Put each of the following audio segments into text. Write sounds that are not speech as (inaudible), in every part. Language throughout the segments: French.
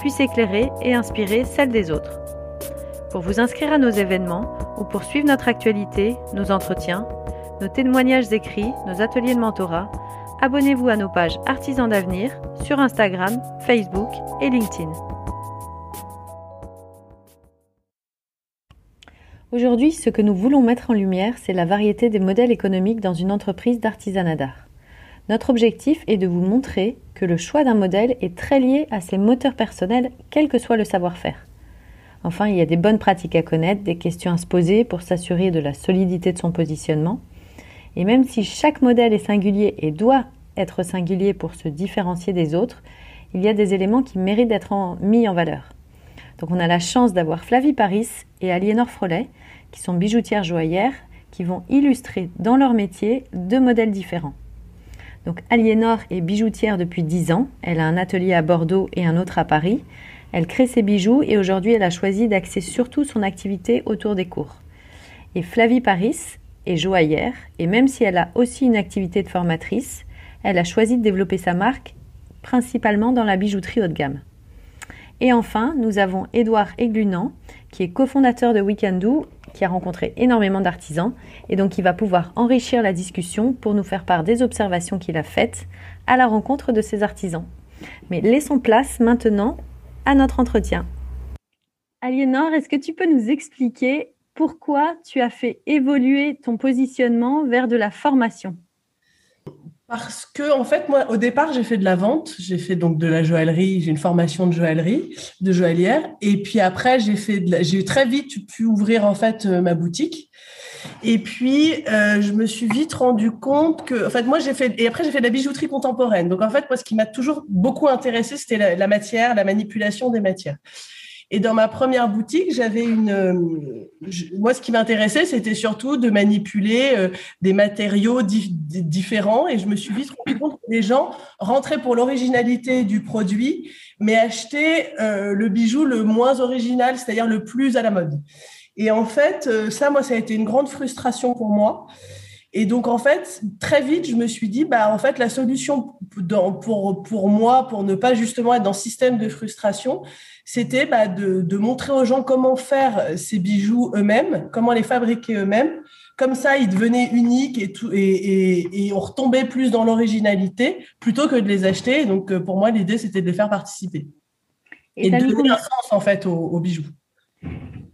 puisse éclairer et inspirer celle des autres. Pour vous inscrire à nos événements ou pour suivre notre actualité, nos entretiens, nos témoignages écrits, nos ateliers de mentorat, abonnez-vous à nos pages Artisans d'avenir sur Instagram, Facebook et LinkedIn. Aujourd'hui, ce que nous voulons mettre en lumière, c'est la variété des modèles économiques dans une entreprise d'artisanat d'art. Notre objectif est de vous montrer que le choix d'un modèle est très lié à ses moteurs personnels, quel que soit le savoir-faire. Enfin, il y a des bonnes pratiques à connaître, des questions à se poser pour s'assurer de la solidité de son positionnement. Et même si chaque modèle est singulier et doit être singulier pour se différencier des autres, il y a des éléments qui méritent d'être mis en valeur. Donc on a la chance d'avoir Flavie Paris et Aliénor Frolet, qui sont bijoutières joaillères, qui vont illustrer dans leur métier deux modèles différents. Donc Aliénor est bijoutière depuis 10 ans, elle a un atelier à Bordeaux et un autre à Paris. Elle crée ses bijoux et aujourd'hui elle a choisi d'axer surtout son activité autour des cours. Et Flavie Paris est joaillère et même si elle a aussi une activité de formatrice, elle a choisi de développer sa marque principalement dans la bijouterie haut de gamme. Et enfin, nous avons Édouard Eglunan, qui est cofondateur de Weekendoo, qui a rencontré énormément d'artisans et donc qui va pouvoir enrichir la discussion pour nous faire part des observations qu'il a faites à la rencontre de ces artisans. Mais laissons place maintenant à notre entretien. Aliénor, est-ce que tu peux nous expliquer pourquoi tu as fait évoluer ton positionnement vers de la formation? Parce que, en fait, moi, au départ, j'ai fait de la vente. J'ai fait donc de la joaillerie. J'ai une formation de joaillerie, de joaillière. Et puis après, j'ai fait, j'ai très vite pu ouvrir, en fait, euh, ma boutique. Et puis, euh, je me suis vite rendu compte que, en fait, moi, j'ai fait, et après, j'ai fait de la bijouterie contemporaine. Donc, en fait, moi, ce qui m'a toujours beaucoup intéressé, c'était la, matière, la manipulation des matières. Et dans ma première boutique, j'avais une. Euh, moi, ce qui m'intéressait, c'était surtout de manipuler euh, des matériaux différents. Et je me suis vite rendu compte que les gens rentraient pour l'originalité du produit, mais achetaient euh, le bijou le moins original, c'est-à-dire le plus à la mode. Et en fait, ça, moi, ça a été une grande frustration pour moi. Et donc, en fait, très vite, je me suis dit, bah, en fait, la solution pour, pour moi, pour ne pas justement être dans ce système de frustration, c'était bah, de, montrer aux gens comment faire ces bijoux eux-mêmes, comment les fabriquer eux-mêmes. Comme ça, ils devenaient uniques et, tout, et, et, on retombait plus dans l'originalité plutôt que de les acheter. Donc, pour moi, l'idée, c'était de les faire participer. Et, de donner un sens, en fait, aux, bijoux.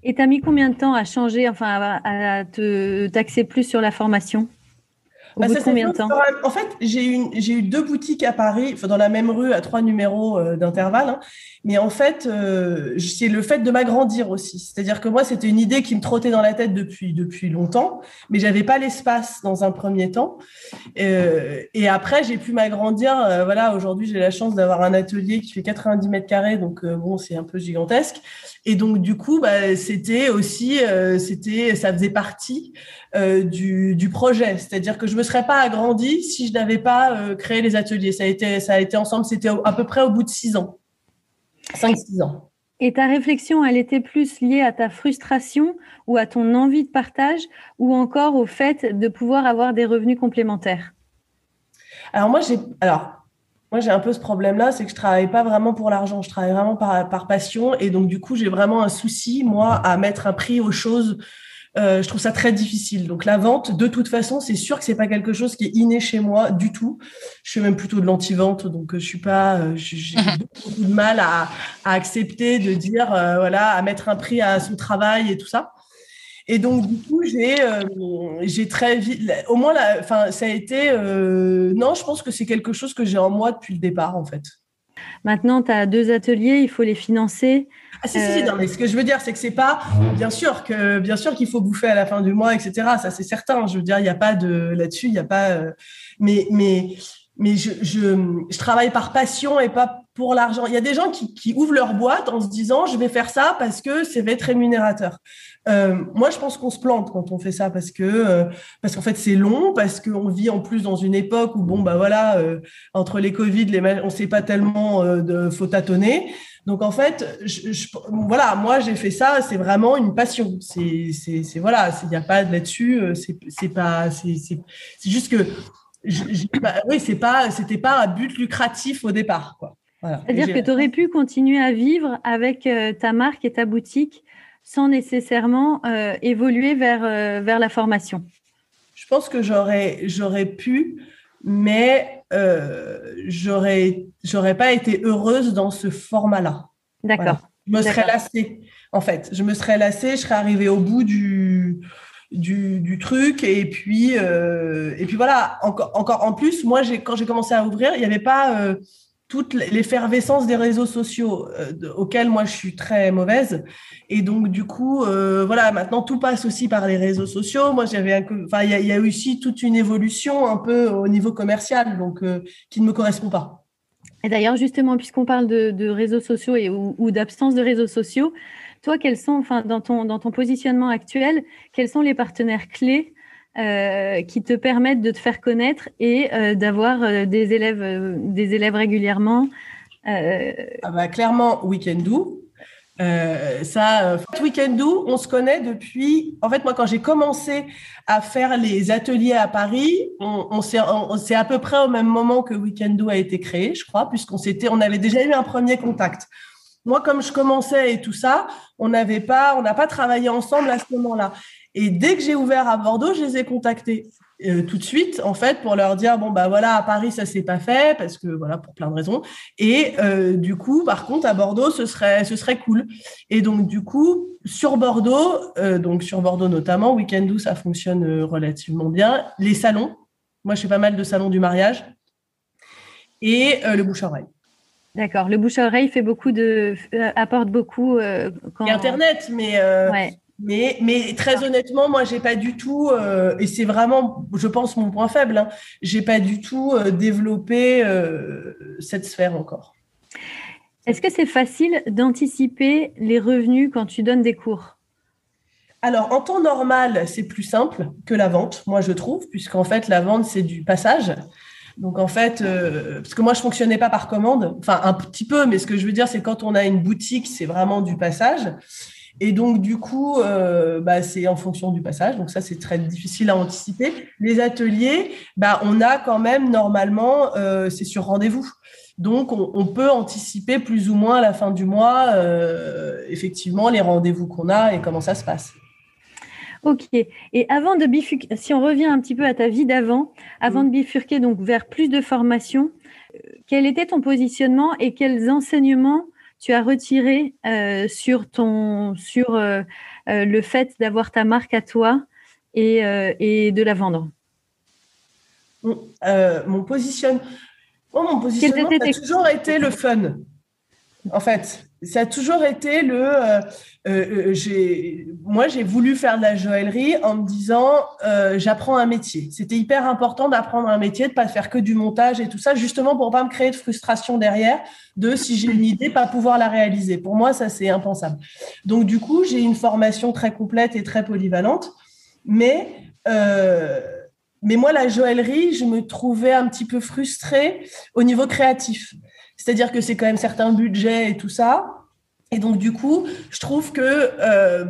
Et tu as mis combien de temps à changer, enfin, à, à te taxer plus sur la formation? Bah, combien de temps En fait, j'ai eu, deux boutiques à Paris, dans la même rue, à trois numéros euh, d'intervalle. Hein. Mais en fait, euh, c'est le fait de m'agrandir aussi. C'est-à-dire que moi, c'était une idée qui me trottait dans la tête depuis, depuis longtemps, mais j'avais pas l'espace dans un premier temps. Euh, et après, j'ai pu m'agrandir. voilà, aujourd'hui, j'ai la chance d'avoir un atelier qui fait 90 mètres carrés, donc bon, c'est un peu gigantesque. Et donc, du coup, bah, c'était aussi, c'était, ça faisait partie euh, du, du, projet. C'est-à-dire que je me serais pas agrandi si je n'avais pas euh, créé les ateliers. Ça a été, ça a été ensemble, c'était à peu près au bout de six ans, cinq, six ans. Et ta réflexion, elle était plus liée à ta frustration ou à ton envie de partage ou encore au fait de pouvoir avoir des revenus complémentaires? Alors moi, j'ai alors moi j'ai un peu ce problème-là, c'est que je travaille pas vraiment pour l'argent, je travaille vraiment par, par passion, et donc du coup j'ai vraiment un souci moi à mettre un prix aux choses euh, je trouve ça très difficile. Donc la vente, de toute façon, c'est sûr que c'est pas quelque chose qui est inné chez moi du tout. Je suis même plutôt de l'anti-vente, donc euh, je suis pas, euh, j'ai mhm. beaucoup de mal à, accepter de dire voilà, à mettre un prix à son travail et tout ça. Et donc du coup, j'ai j'ai très vite, au moins, enfin, ça a été, non, je pense que c'est quelque chose que j'ai en moi depuis le départ en fait. Maintenant, tu as deux ateliers, il faut les financer. Ah si, si, non, mais ce que je veux dire, c'est que c'est pas, bien sûr que, bien sûr qu'il faut bouffer à la fin du mois, etc. Ça, c'est certain. Je veux dire, il n'y a pas de, là-dessus, il n'y a pas, euh, mais, mais, je, travaille par passion et pas pour l'argent. Il y a des gens qui, qui, ouvrent leur boîte en se disant, je vais faire ça parce que ça va être rémunérateur. Euh, moi, je pense qu'on se plante quand on fait ça parce que euh, parce qu'en fait c'est long, parce qu'on vit en plus dans une époque où bon bah voilà euh, entre les Covid, les on sait pas tellement de faut tâtonner. Donc en fait, je, voilà, moi j'ai fait ça, c'est vraiment une passion. C'est c'est voilà, il n'y a pas là-dessus, c'est pas c'est c'est juste que je, oui c'est pas c'était pas un but lucratif au départ quoi. C'est-à-dire que tu aurais pu continuer à vivre avec ta marque et ta boutique sans nécessairement euh, évoluer vers, euh, vers la formation Je pense que j'aurais, j'aurais pu, mais euh, j'aurais, j'aurais pas été heureuse dans ce format-là. D'accord. Je me serais lassée, en fait. Je me serais lassée, je serais arrivée au bout du, du, du truc. Et puis, et puis voilà, encore, encore en plus, moi, j'ai, quand j'ai commencé à ouvrir, il n'y avait pas toute l'effervescence des réseaux sociaux euh, auxquels moi je suis très mauvaise. Et donc du coup euh, voilà maintenant tout passe aussi par les réseaux sociaux. Moi j'avais enfin il y a, y a, aussi toute une évolution un peu au niveau commercial donc euh, qui ne me correspond pas. Et d'ailleurs justement puisqu'on parle de, de, réseaux sociaux et ou, ou d'absence de réseaux sociaux toi quels sont enfin dans ton dans ton positionnement actuel quels sont les partenaires clés euh, qui te permettent de te faire connaître et euh, d'avoir euh, des élèves, des élèves régulièrement. Ah bah, clairement, Weekendoo. ça, Weekendoo, on se connaît depuis. En fait, moi, quand j'ai commencé à faire les ateliers à Paris, on, on c'est à peu près au même moment que Weekendoo a été créé, je crois, puisqu'on s'était, on avait déjà eu un premier contact. Moi, comme je commençais et tout ça, on n'avait pas, on n'a pas travaillé ensemble à ce moment-là. Et dès que j'ai ouvert à Bordeaux, je les ai contactés euh, tout de suite, en fait, pour leur dire bon bah voilà, à Paris ça s'est pas fait parce que voilà pour plein de raisons. Et euh, du coup, par contre, à Bordeaux, ce serait ce serait cool. Et donc du coup, sur Bordeaux, euh, donc sur Bordeaux notamment, Weekendoo ça fonctionne relativement bien. Les salons, moi je fais pas mal de salons du mariage et le bouche oreille. D'accord. Le bouche à oreille fait beaucoup de apporte beaucoup. Quand... Et Internet, mais ouais. Mais, mais très honnêtement, moi, j'ai pas du tout, euh, et c'est vraiment, je pense, mon point faible. Hein, j'ai pas du tout euh, développé euh, cette sphère encore. Est-ce que c'est facile d'anticiper les revenus quand tu donnes des cours? Alors, en temps normal, c'est plus simple que la vente, moi je trouve, puisqu'en fait, la vente, c'est du passage. Donc, en fait, parce que moi, je fonctionnais pas par commande, enfin, un petit peu, mais ce que je veux dire, c'est quand on a une boutique, c'est vraiment du passage. Et donc, du coup, euh, bah, c'est en fonction du passage. Donc, ça, c'est très difficile à anticiper. Les ateliers, bah, on a quand même, normalement, euh, c'est sur rendez-vous. Donc, on, peut anticiper plus ou moins à la fin du mois, euh, effectivement, les rendez-vous qu'on a et comment ça se passe. Ok. Et avant de bifurquer, si on revient un petit peu à ta vie d'avant, avant de bifurquer donc vers plus de formation, quel était ton positionnement et quels enseignements tu as retiré euh, sur ton sur euh, euh, le fait d'avoir ta marque à toi et, et de la vendre mon, positionnement, mon positionnement, ça a toujours été le fun. En fait, ça a toujours été le. Euh, euh, euh moi, j'ai voulu faire de la joaillerie en me disant, euh, j'apprends un métier. C'était hyper important d'apprendre un métier, de pas faire que du montage et tout ça, justement pour pas me créer de frustration derrière, de si j'ai une idée, pas pouvoir la réaliser. Pour moi, ça c'est impensable. Donc du coup, j'ai une formation très complète et très polyvalente, mais mais moi, la joaillerie, je me trouvais un petit peu frustrée au niveau créatif. C'est-à-dire que c'est quand même certains budgets et tout ça. Et donc, du coup, je trouve que euh,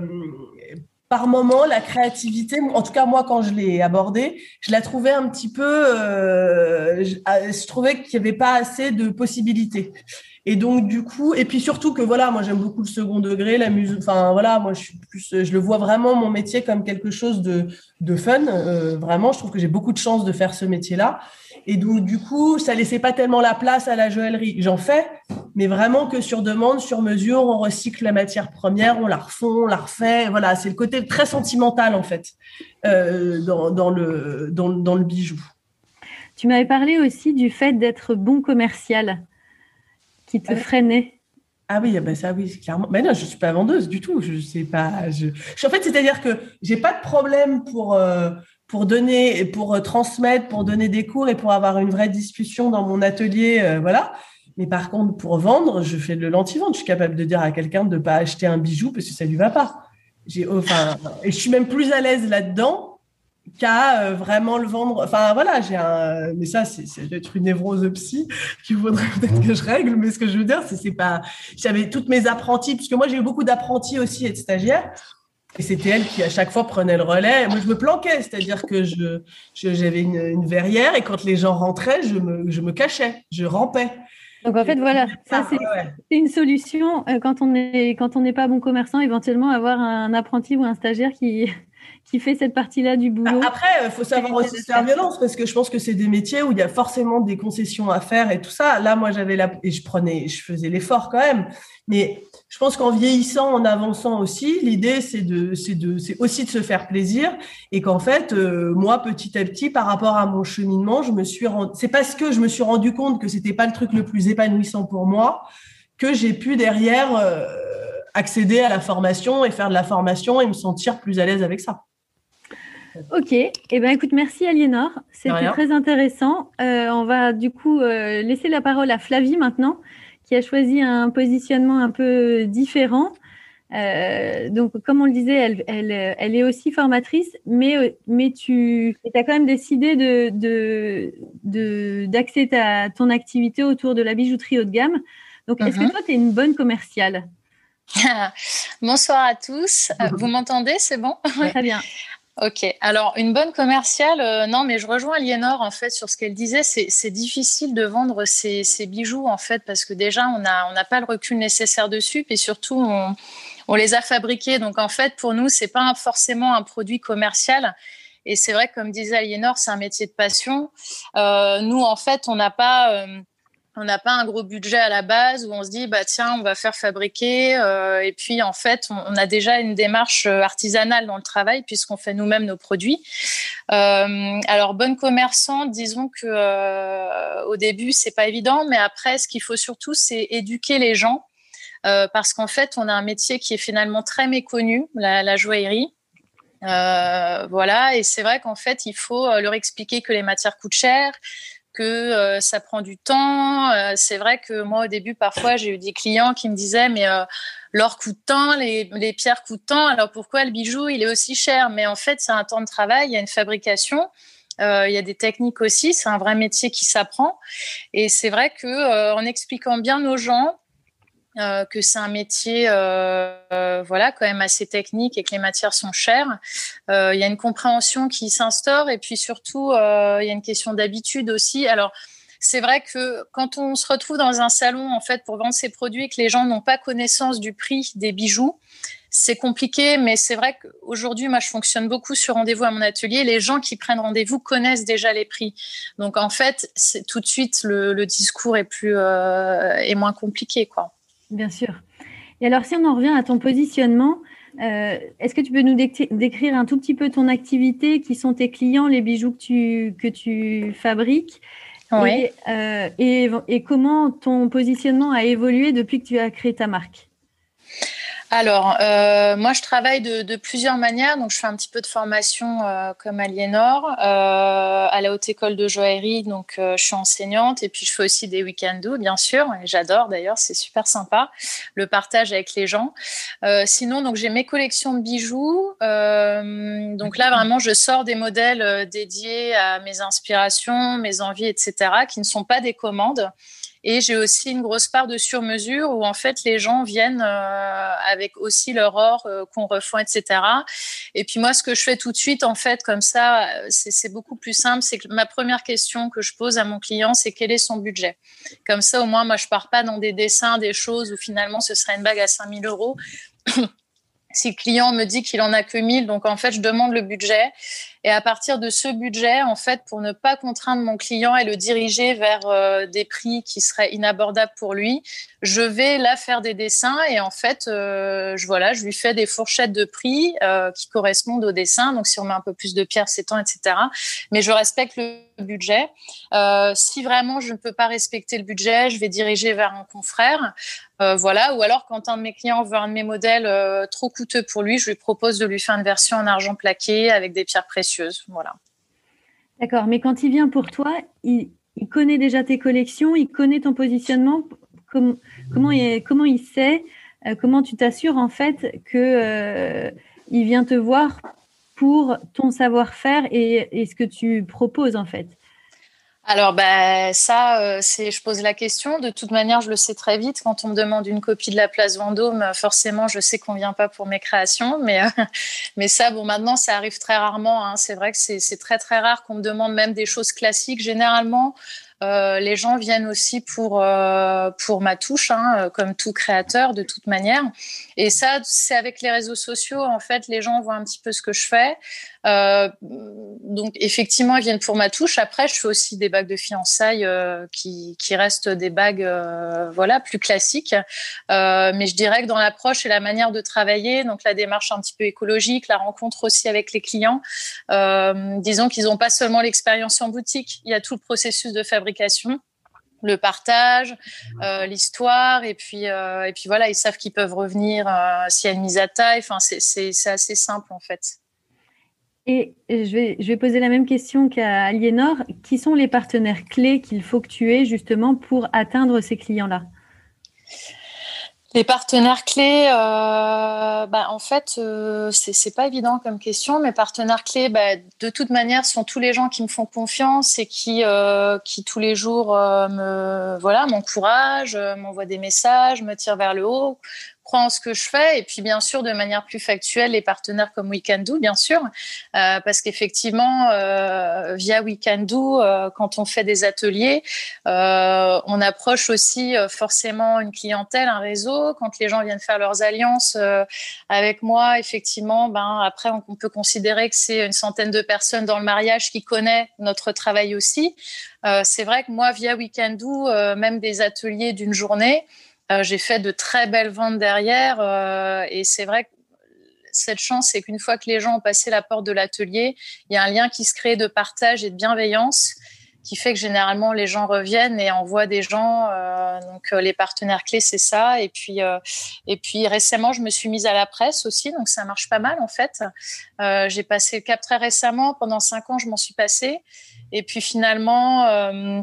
par moment, la créativité, en tout cas moi quand je l'ai abordée, je la trouvais un petit peu, euh, je, ah, je, trouvais qu'il n'y avait pas assez de possibilités. Et donc du coup, et puis surtout que voilà, moi j'aime beaucoup le second degré, la musique. Enfin voilà, moi je suis plus, je le vois vraiment mon métier comme quelque chose de, de fun. Euh, vraiment, je trouve que j'ai beaucoup de chance de faire ce métier-là. Et donc, du coup, ça laissait pas tellement la place à la joaillerie. J'en fais, mais vraiment que sur demande, sur mesure, on recycle la matière première, on la refond, on la refait. Voilà, c'est le côté très sentimental, en fait, euh, dans, dans, le, dans, dans, le bijou. Tu m'avais parlé aussi du fait d'être bon commercial qui te freinait. Ah oui, ben ça oui, clairement. Mais non, je suis pas vendeuse du tout. Je sais pas. Je... En fait, c'est-à-dire que j'ai pas de problème pour euh, pour donner, pour euh, transmettre, pour donner des cours et pour avoir une vraie discussion dans mon atelier, euh, voilà. Mais par contre, pour vendre, je fais de l'anti-vente. Je suis capable de dire à quelqu'un de ne pas acheter un bijou parce que ça lui va pas. J'ai, enfin, et je suis même plus à l'aise là-dedans qu'à euh, vraiment le vendre. Enfin, voilà, j'ai un, mais ça, c'est, c'est être une névrose psy qu'il faudrait (laughs) peut-être que je règle. Mais ce que je veux dire, c'est, c'est pas, j'avais toutes mes apprentis, puisque moi, j'ai eu beaucoup d'apprentis aussi et de stagiaires. Et c'était elle qui, à chaque fois, prenait le relais. Moi, je me planquais, c'est-à-dire que je, j'avais une, une, verrière et quand les gens rentraient, je me, je me cachais, je rampais. Donc, en fait, voilà, ça, c'est, une solution. Euh, quand on est, quand on n'est pas bon commerçant, éventuellement, avoir un apprenti ou un stagiaire qui, qui fait cette partie-là du boulot. Après, il faut savoir aussi se faire violence parce que je pense que c'est des métiers où il y a forcément des concessions à faire et tout ça. Là, moi, j'avais la et je prenais, je faisais l'effort quand même. Mais je pense qu'en vieillissant, en avançant aussi, l'idée c'est de, c'est de, c'est aussi de se faire plaisir et qu'en fait, euh, moi, petit à petit, par rapport à mon cheminement, je me suis rendu, c'est parce que je me suis rendu compte que c'était pas le truc le plus épanouissant pour moi que j'ai pu derrière euh, accéder à la formation et faire de la formation et me sentir plus à l'aise avec ça. Ok, eh ben, écoute, merci Aliénor, c'était très intéressant. Euh, on va du coup euh, laisser la parole à Flavie maintenant, qui a choisi un positionnement un peu différent. Euh, donc, comme on le disait, elle, elle, elle, est aussi formatrice, mais, mais tu as quand même décidé de, d'axer de, ta, ton activité autour de la bijouterie haut de gamme. Donc, est-ce que mhm. toi, tu es une bonne commerciale? (laughs) Bonsoir à tous. Vous m'entendez? C'est bon? Très bien. (laughs) Ok, alors une bonne commerciale, euh, non, mais je rejoins Aliénor en fait sur ce qu'elle disait. C'est difficile de vendre ces, bijoux en fait parce que déjà on n'a on pas le recul nécessaire dessus, et surtout on, on, les a fabriqués. Donc en fait pour nous c'est pas forcément un produit commercial. Et c'est vrai, comme disait Aliénor, c'est un métier de passion. Euh, nous en fait on n'a pas euh, on n'a pas un gros budget à la base où on se dit bah tiens on va faire fabriquer euh, et puis en fait on, a déjà une démarche euh, artisanale dans le travail puisqu'on fait nous-mêmes nos produits. Euh, alors bonne commerçant, disons que euh, au début c'est pas évident, mais après ce qu'il faut surtout c'est éduquer les gens parce qu'en fait on a un métier qui est finalement très méconnu, la, la joaillerie. voilà, et c'est vrai qu'en fait, il faut leur expliquer que les matières coûtent cher, que euh, ça prend du temps. Euh, c'est vrai que moi, au début, parfois, j'ai eu des clients qui me disaient, mais euh, l'or coûte tant, les, les, pierres coûtent tant, alors pourquoi le bijou, il est aussi cher? Mais en fait, c'est un temps de travail, il y a une fabrication. il y a des techniques aussi, c'est un vrai métier qui s'apprend. Et c'est vrai que en expliquant bien aux gens, euh, que c'est un métier euh, euh, voilà quand même assez technique et que les matières sont chères. Il y a une compréhension qui s'instaure et puis surtout il y a une question d'habitude aussi. Alors c'est vrai que quand on se retrouve dans un salon en fait pour vendre ses produits et que les gens n'ont pas connaissance du prix des bijoux, c'est compliqué, mais c'est vrai qu'aujourd'hui, moi, je fonctionne beaucoup sur rendez-vous à mon atelier. Les gens qui prennent rendez-vous connaissent déjà les prix. Donc, en fait, tout de suite le, discours est plus est moins compliqué, quoi. Bien sûr. Et alors, si on en revient à ton positionnement, euh, est-ce que tu peux nous décrire un tout petit peu ton activité, qui sont tes clients, les bijoux que tu, que tu fabriques oui. Euh, et, et, comment ton positionnement a évolué depuis que tu as créé ta marque? Alors, euh, moi, je travaille de, plusieurs manières. Donc, je fais un petit peu de formation euh, comme Aliénor euh, à la Haute École de Joaillerie. Donc, euh, je suis enseignante et puis je fais aussi des week-ends bien sûr. Et j'adore d'ailleurs, c'est super sympa le partage avec les gens. Sinon, donc j'ai mes collections de bijoux. donc là, vraiment, je sors des modèles dédiés à mes inspirations, mes envies, etc., qui ne sont pas des commandes Et j'ai aussi une grosse part de sur-mesure où en fait les gens viennent euh, avec aussi leur or euh, qu'on refond, etc. Et puis moi, ce que je fais tout de suite, en fait, comme ça, c'est beaucoup plus simple. C'est que ma première question que je pose à mon client, c'est quel est son budget? Comme ça, au moins, moi, je pars pas dans des dessins, des choses où finalement ce serait une bague à 5000 euros (coughs) si le client me dit qu'il en a que 1000, donc en fait, je demande le budget. Et à partir de ce budget, en fait, pour ne pas contraindre mon client et le diriger vers euh, des prix qui seraient inabordables pour lui, je vais là faire des dessins et en fait, euh, je, voilà, je lui fais des fourchettes de prix euh, qui correspondent au dessin. Donc, si on met un peu plus de pierres, c'est temps, etc. Mais je respecte le budget. si vraiment je ne peux pas respecter le budget, je vais diriger vers un confrère. voilà. Ou alors, quand un de mes clients veut un de mes modèles trop coûteux pour lui, je lui propose de lui faire une version en argent plaqué avec des pierres précieuses D'accord, mais quand il vient pour toi, il, connaît déjà tes collections, il connaît ton positionnement. comment, il, comment il sait, euh, comment tu t'assures en fait que euh, il vient te voir pour ton savoir-faire et, ce que tu proposes en fait alors ben ça, euh, je pose la question. De toute manière, je le sais très vite. Quand on me demande une copie de la place Vendôme, forcément, je sais qu'on vient pas pour mes créations. Mais euh, (laughs) mais ça, bon, maintenant, ça arrive très rarement. Hein. C'est vrai que c'est, très très rare qu'on me demande même des choses classiques. Généralement, euh, les gens viennent aussi pour, euh, pour ma touche, hein, euh, comme tout créateur de toute manière. Et ça, c'est avec les réseaux sociaux. En fait, les gens voient un petit peu ce que je fais. Donc, effectivement, ils viennent pour ma touche. Après, je fais aussi des bagues de fiançailles qui, qui, restent des bagues voilà, plus classiques. mais je dirais que dans l'approche et la manière de travailler, donc la démarche un petit peu écologique, la rencontre aussi avec les clients, disons qu'ils n'ont pas seulement l'expérience en boutique, il y a tout le processus de fabrication le partage, euh, l'histoire, et puis euh, et puis voilà, ils savent qu'ils peuvent revenir euh, s'il y a une mise à taille. Enfin, c'est assez simple en fait. Et je vais, poser la même question qu'à Aliénor. Qui sont les partenaires clés qu'il faut que tu aies justement pour atteindre ces clients-là? Les partenaires clés, euh, bah, en fait, euh, c'est pas évident comme question. Mes partenaires clés, bah, de toute manière, sont tous les gens qui me font confiance et qui, euh, qui tous les jours me, voilà, m'encouragent, m'envoient des messages, me tirent vers le haut, crois en ce que je fais. Et puis bien sûr de manière plus factuelle les partenaires comme We Can Do bien sûr. Euh, parce qu'effectivement euh, via We Can Do euh, quand on fait des ateliers on approche aussi forcément une clientèle un réseau. Quand les gens viennent faire leurs alliances avec moi effectivement ben après on, peut considérer que c'est une centaine de personnes dans le mariage qui connaît notre travail aussi. C'est vrai que moi via We Can Do même des ateliers d'une journée euh, j'ai fait de très belles ventes derrière euh, et c'est vrai que cette chance, c'est qu'une fois que les gens ont passé la porte de l'atelier, il y a un lien qui se crée de partage et de bienveillance qui fait que généralement les gens reviennent et envoient des gens. Euh, donc les partenaires clés, c'est ça. Et puis, et puis récemment, je me suis mise à la presse aussi, donc ça marche pas mal en fait. J'ai passé le cap très récemment. Pendant cinq ans, je m'en suis passée. Et puis finalement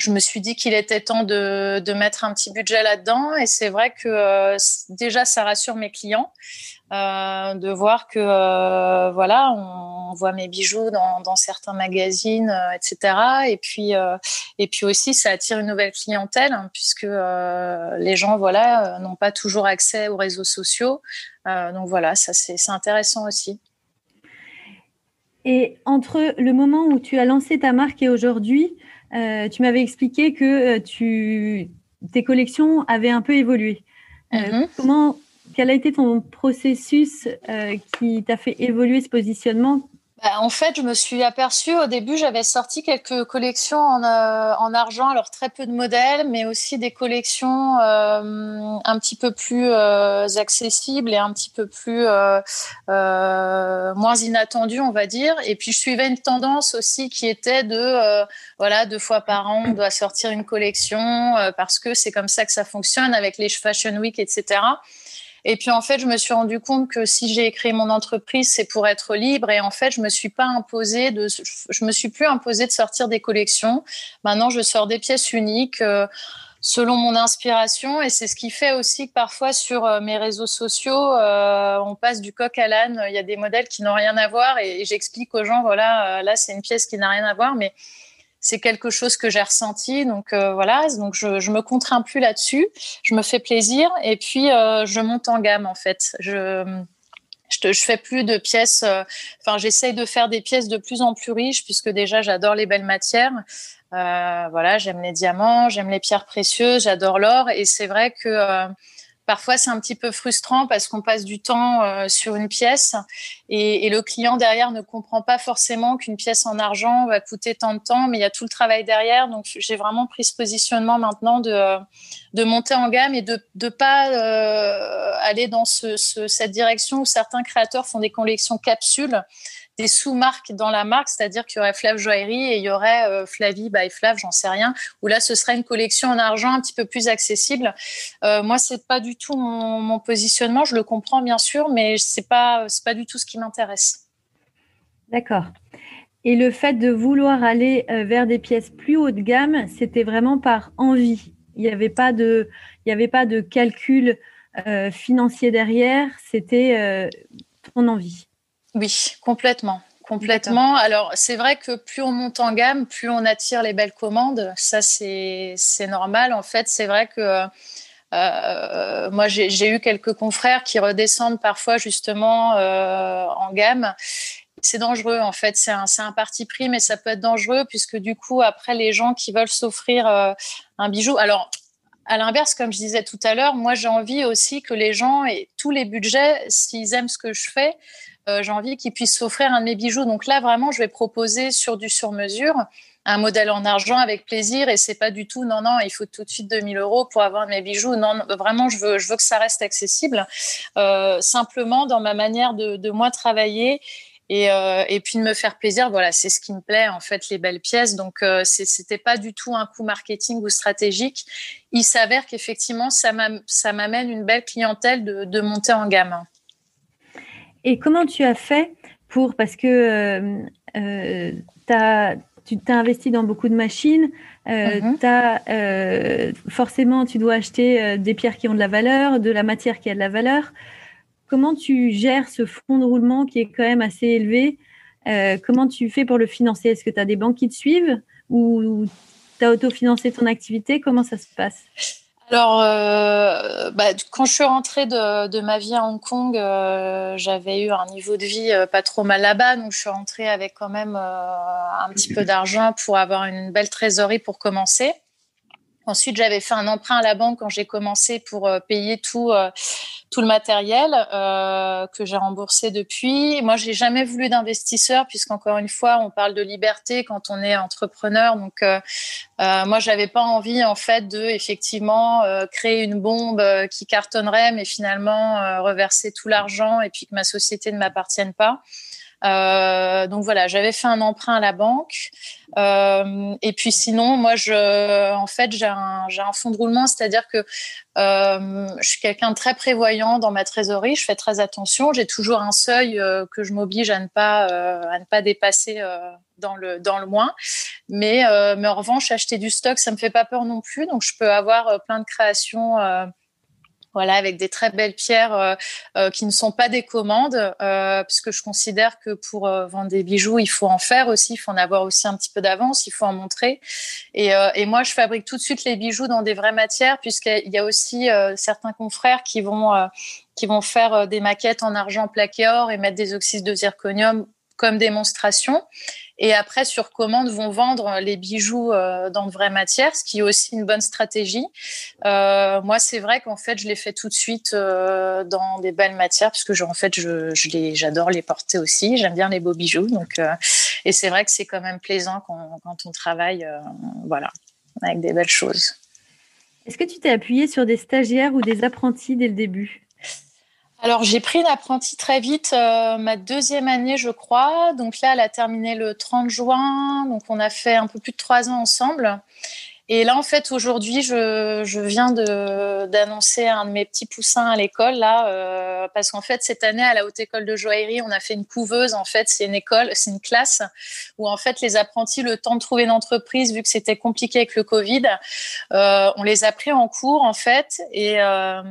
je me suis dit qu'il était temps de, de, mettre un petit budget là-dedans. Et c'est vrai que euh, déjà, ça rassure mes clients euh, de voir que euh, voilà, on, voit mes bijoux dans, certains magazines, etc. Et puis, et puis aussi, ça attire une nouvelle clientèle hein, puisque les gens, voilà, n'ont pas toujours accès aux réseaux sociaux. donc voilà, ça c'est intéressant aussi. Et entre le moment où tu as lancé ta marque et aujourd'hui, euh, tu m'avais expliqué que euh, tu, tes collections avaient un peu évolué. Euh, mhm. comment, quel a été ton processus qui t'a fait évoluer ce positionnement bah, en fait, je me suis aperçue au début, j'avais sorti quelques collections en, en, argent, alors très peu de modèles, mais aussi des collections un petit peu plus accessibles et un petit peu plus moins inattendues, on va dire. Et puis, je suivais une tendance aussi qui était de voilà, deux fois par an, on doit sortir une collection euh, parce que c'est comme ça que ça fonctionne avec les Fashion Week, etc. Et puis en fait, je me suis rendu compte que si j'ai créé mon entreprise, c'est pour être libre. Et en fait, je me suis pas imposée de, je me suis plus imposée de sortir des collections. Maintenant, je sors des pièces uniques. Euh, selon mon inspiration et c'est ce qui fait aussi que parfois sur euh, mes réseaux sociaux on passe du coq à l'âne il y a des modèles qui n'ont rien à voir et, j'explique aux gens voilà là c'est une pièce qui n'a rien à voir mais c'est quelque chose que j'ai ressenti. Donc voilà, donc je, je me contrains plus là-dessus. Je me fais plaisir et puis je monte en gamme en fait. Je je, fais plus de pièces. Enfin, j'essaye de faire des pièces de plus en plus riches puisque déjà j'adore les belles matières. Euh, voilà, j'aime les diamants, j'aime les pierres précieuses, j'adore l'or. Et c'est vrai que euh, parfois c'est un petit peu frustrant parce qu'on passe du temps euh, sur une pièce et, le client derrière ne comprend pas forcément qu'une pièce en argent va coûter tant de temps, mais il y a tout le travail derrière. Donc j'ai vraiment pris ce positionnement maintenant de, de monter en gamme et de ne pas aller dans ce, ce, cette direction où certains créateurs font des collections capsules des sous-marques dans la marque, c'est-à-dire qu'il y aurait Flav Joaillerie et il y aurait euh, Flavie by Flav, j'en sais rien, où là ce serait une collection en argent un petit peu plus accessible. Euh, moi, c'est pas du tout mon, positionnement, je le comprends bien sûr, mais c'est pas c'est pas du tout ce qui m'intéresse. D'accord. Et le fait de vouloir aller euh, vers des pièces plus haut de gamme, c'était vraiment par envie. Il n'y avait pas de, avait pas de calcul euh, financier derrière. C'était ton envie. Oui, complètement. Complètement. Alors, c'est vrai que plus on monte en gamme, plus on attire les belles commandes. Ça, c'est normal. En fait, c'est vrai que euh, moi, j'ai eu quelques confrères qui redescendent parfois justement euh, en gamme. C'est dangereux, en fait. C'est un, un, parti pris, mais ça peut être dangereux puisque du coup, après, les gens qui veulent s'offrir euh, un bijou. Alors, à l'inverse, comme je disais tout à l'heure, moi j'ai envie aussi que les gens et tous les budgets, s'ils aiment ce que je fais, j'ai envie qu'ils puissent s'offrir un de mes bijoux. Donc là, vraiment, je vais proposer sur du sur-mesure un modèle en argent avec plaisir. Et c'est pas du tout non non il faut tout de suite 2000 euros pour avoir mes bijoux. Non, vraiment je veux que ça reste accessible euh, simplement dans ma manière de, moi travailler et, euh, et, puis de me faire plaisir. Voilà c'est ce qui me plaît en fait les belles pièces. Donc euh, c'était pas du tout un coup marketing ou stratégique. Il s'avère qu'effectivement ça m'amène une belle clientèle de, de en gamme et comment tu as fait pour, parce que euh, euh, as, tu t'es investi dans beaucoup de machines, euh, mhm. as, forcément tu dois acheter des pierres qui ont de la valeur, de la matière qui a de la valeur. Comment tu gères ce fonds de roulement qui est quand même assez élevé Comment tu fais pour le financer? Est-ce que tu as des banques qui te suivent ou tu as autofinancé ton activité? Comment ça se passe? Alors, euh, bah, quand je suis rentrée de, ma vie à Hong Kong, euh, j'avais eu un niveau de vie euh, pas trop mal là-bas, donc je suis rentrée avec quand même un petit peu d'argent pour avoir une belle trésorerie pour commencer. Ensuite, j'avais fait un emprunt à la banque quand j'ai commencé pour euh, payer tout, euh, tout le matériel euh, que j'ai remboursé depuis. Moi, j'ai jamais voulu d'investisseur puisqu'encore une fois, on parle de liberté quand on est entrepreneur. Donc, euh, moi, j'avais pas envie en fait de effectivement créer une bombe qui cartonnerait, mais finalement reverser tout l'argent et puis que ma société ne m'appartienne pas. Euh, donc voilà, j'avais fait un emprunt à la banque. Euh, et puis sinon, moi, je, en fait, j'ai un, un fonds de roulement, c'est-à-dire que euh, je suis quelqu'un de très prévoyant dans ma trésorerie. Je fais très attention. J'ai toujours un seuil euh, que je m'oblige à ne pas euh, à ne pas dépasser dans le dans le moins. Mais mais en revanche, acheter du stock, ça me fait pas peur non plus. Donc je peux avoir plein de créations voilà, avec des très belles pierres euh, euh, qui ne sont pas des commandes, euh, puisque je considère que pour euh, vendre des bijoux, il faut en faire aussi, il faut en avoir aussi un petit peu d'avance, il faut en montrer. Et, euh, et, moi, je fabrique tout de suite les bijoux dans des vraies matières, puisqu'il y a aussi certains confrères qui vont qui vont faire des maquettes en argent plaqué or et mettre des oxydes de zirconium comme démonstration. Et après, sur commande, vont vendre les bijoux euh, dans de vraies matières, ce qui est aussi une bonne stratégie. Euh, moi, c'est vrai qu'en fait, je les fais tout de suite euh, dans des belles matières, parce que en fait, je, je j'adore les porter aussi. J'aime bien les beaux bijoux. Donc, et c'est vrai que c'est quand même plaisant quand, quand on travaille, voilà, avec des belles choses. Est-ce que tu t'es appuyé sur des stagiaires ou des apprentis dès le début? Alors j'ai pris une apprentie très vite, euh, ma deuxième année je crois. Donc là, elle a terminé le 30 juin, donc on a fait un peu plus de trois ans ensemble. Et là, en fait, aujourd'hui, je, je viens d'annoncer un de mes petits poussins à l'école, là, euh, parce qu'en fait, cette année, à la Haute École de Joaillerie, on a fait une couveuse. En fait, c'est une école, c'est une classe où, en fait, les apprentis, le temps de trouver une entreprise, vu que c'était compliqué avec le Covid, euh, on les a pris en cours, en fait. Et, euh,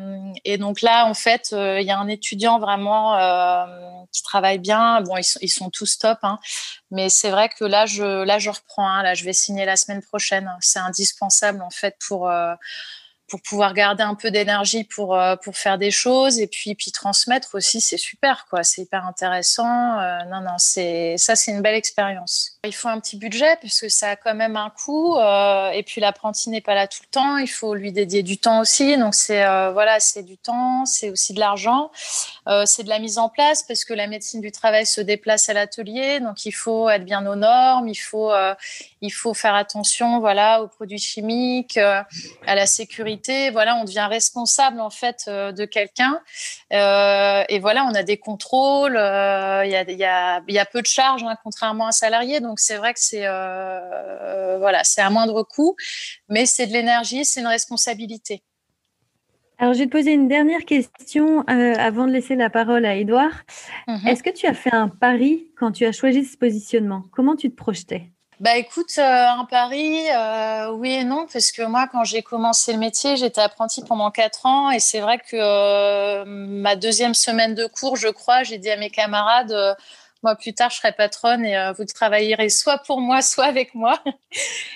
et donc là, en fait, il y a un étudiant vraiment qui travaille bien. Bon, ils sont, ils sont tous top, hein, mais c'est vrai que là, je, là, je reprends. Hein, là, je vais signer la semaine prochaine. C'est indispensable en fait pour euh, pour pouvoir garder un peu d'énergie pour, euh, pour faire des choses et puis, puis transmettre aussi, c'est super, quoi. C'est hyper intéressant. Euh, non, non, c'est, ça, c'est une belle expérience. Il faut un petit budget puisque ça a quand même un coût euh, et puis l'apprenti n'est pas là tout le temps. Il faut lui dédier du temps aussi. Donc, c'est, voilà, c'est du temps, c'est aussi de l'argent. c'est de la mise en place parce que la médecine du travail se déplace à l'atelier. Donc, il faut être bien aux normes. Il faut, il faut faire attention, voilà, aux produits chimiques, à la sécurité voilà, on devient responsable en fait euh, de quelqu'un. Euh, et voilà, on a des contrôles. Euh, il y, a, peu de charges, hein, contrairement à un salarié. C'est vrai que c'est voilà, c'est à moindre coût, mais c'est de l'énergie, c'est une responsabilité. Alors, je vais te poser une dernière question avant de laisser la parole à Edouard. Mhm. Est-ce que tu as fait un pari quand tu as choisi ce positionnement? Comment tu te projetais? Bah écoute, euh, un pari, euh, oui et non, parce que moi, quand j'ai commencé le métier, j'étais apprentie pendant quatre ans, et c'est vrai que euh, ma deuxième semaine de cours, je crois, j'ai dit à mes camarades, moi plus tard je serai patronne et euh, vous travaillerez soit pour moi (laughs) soit avec moi.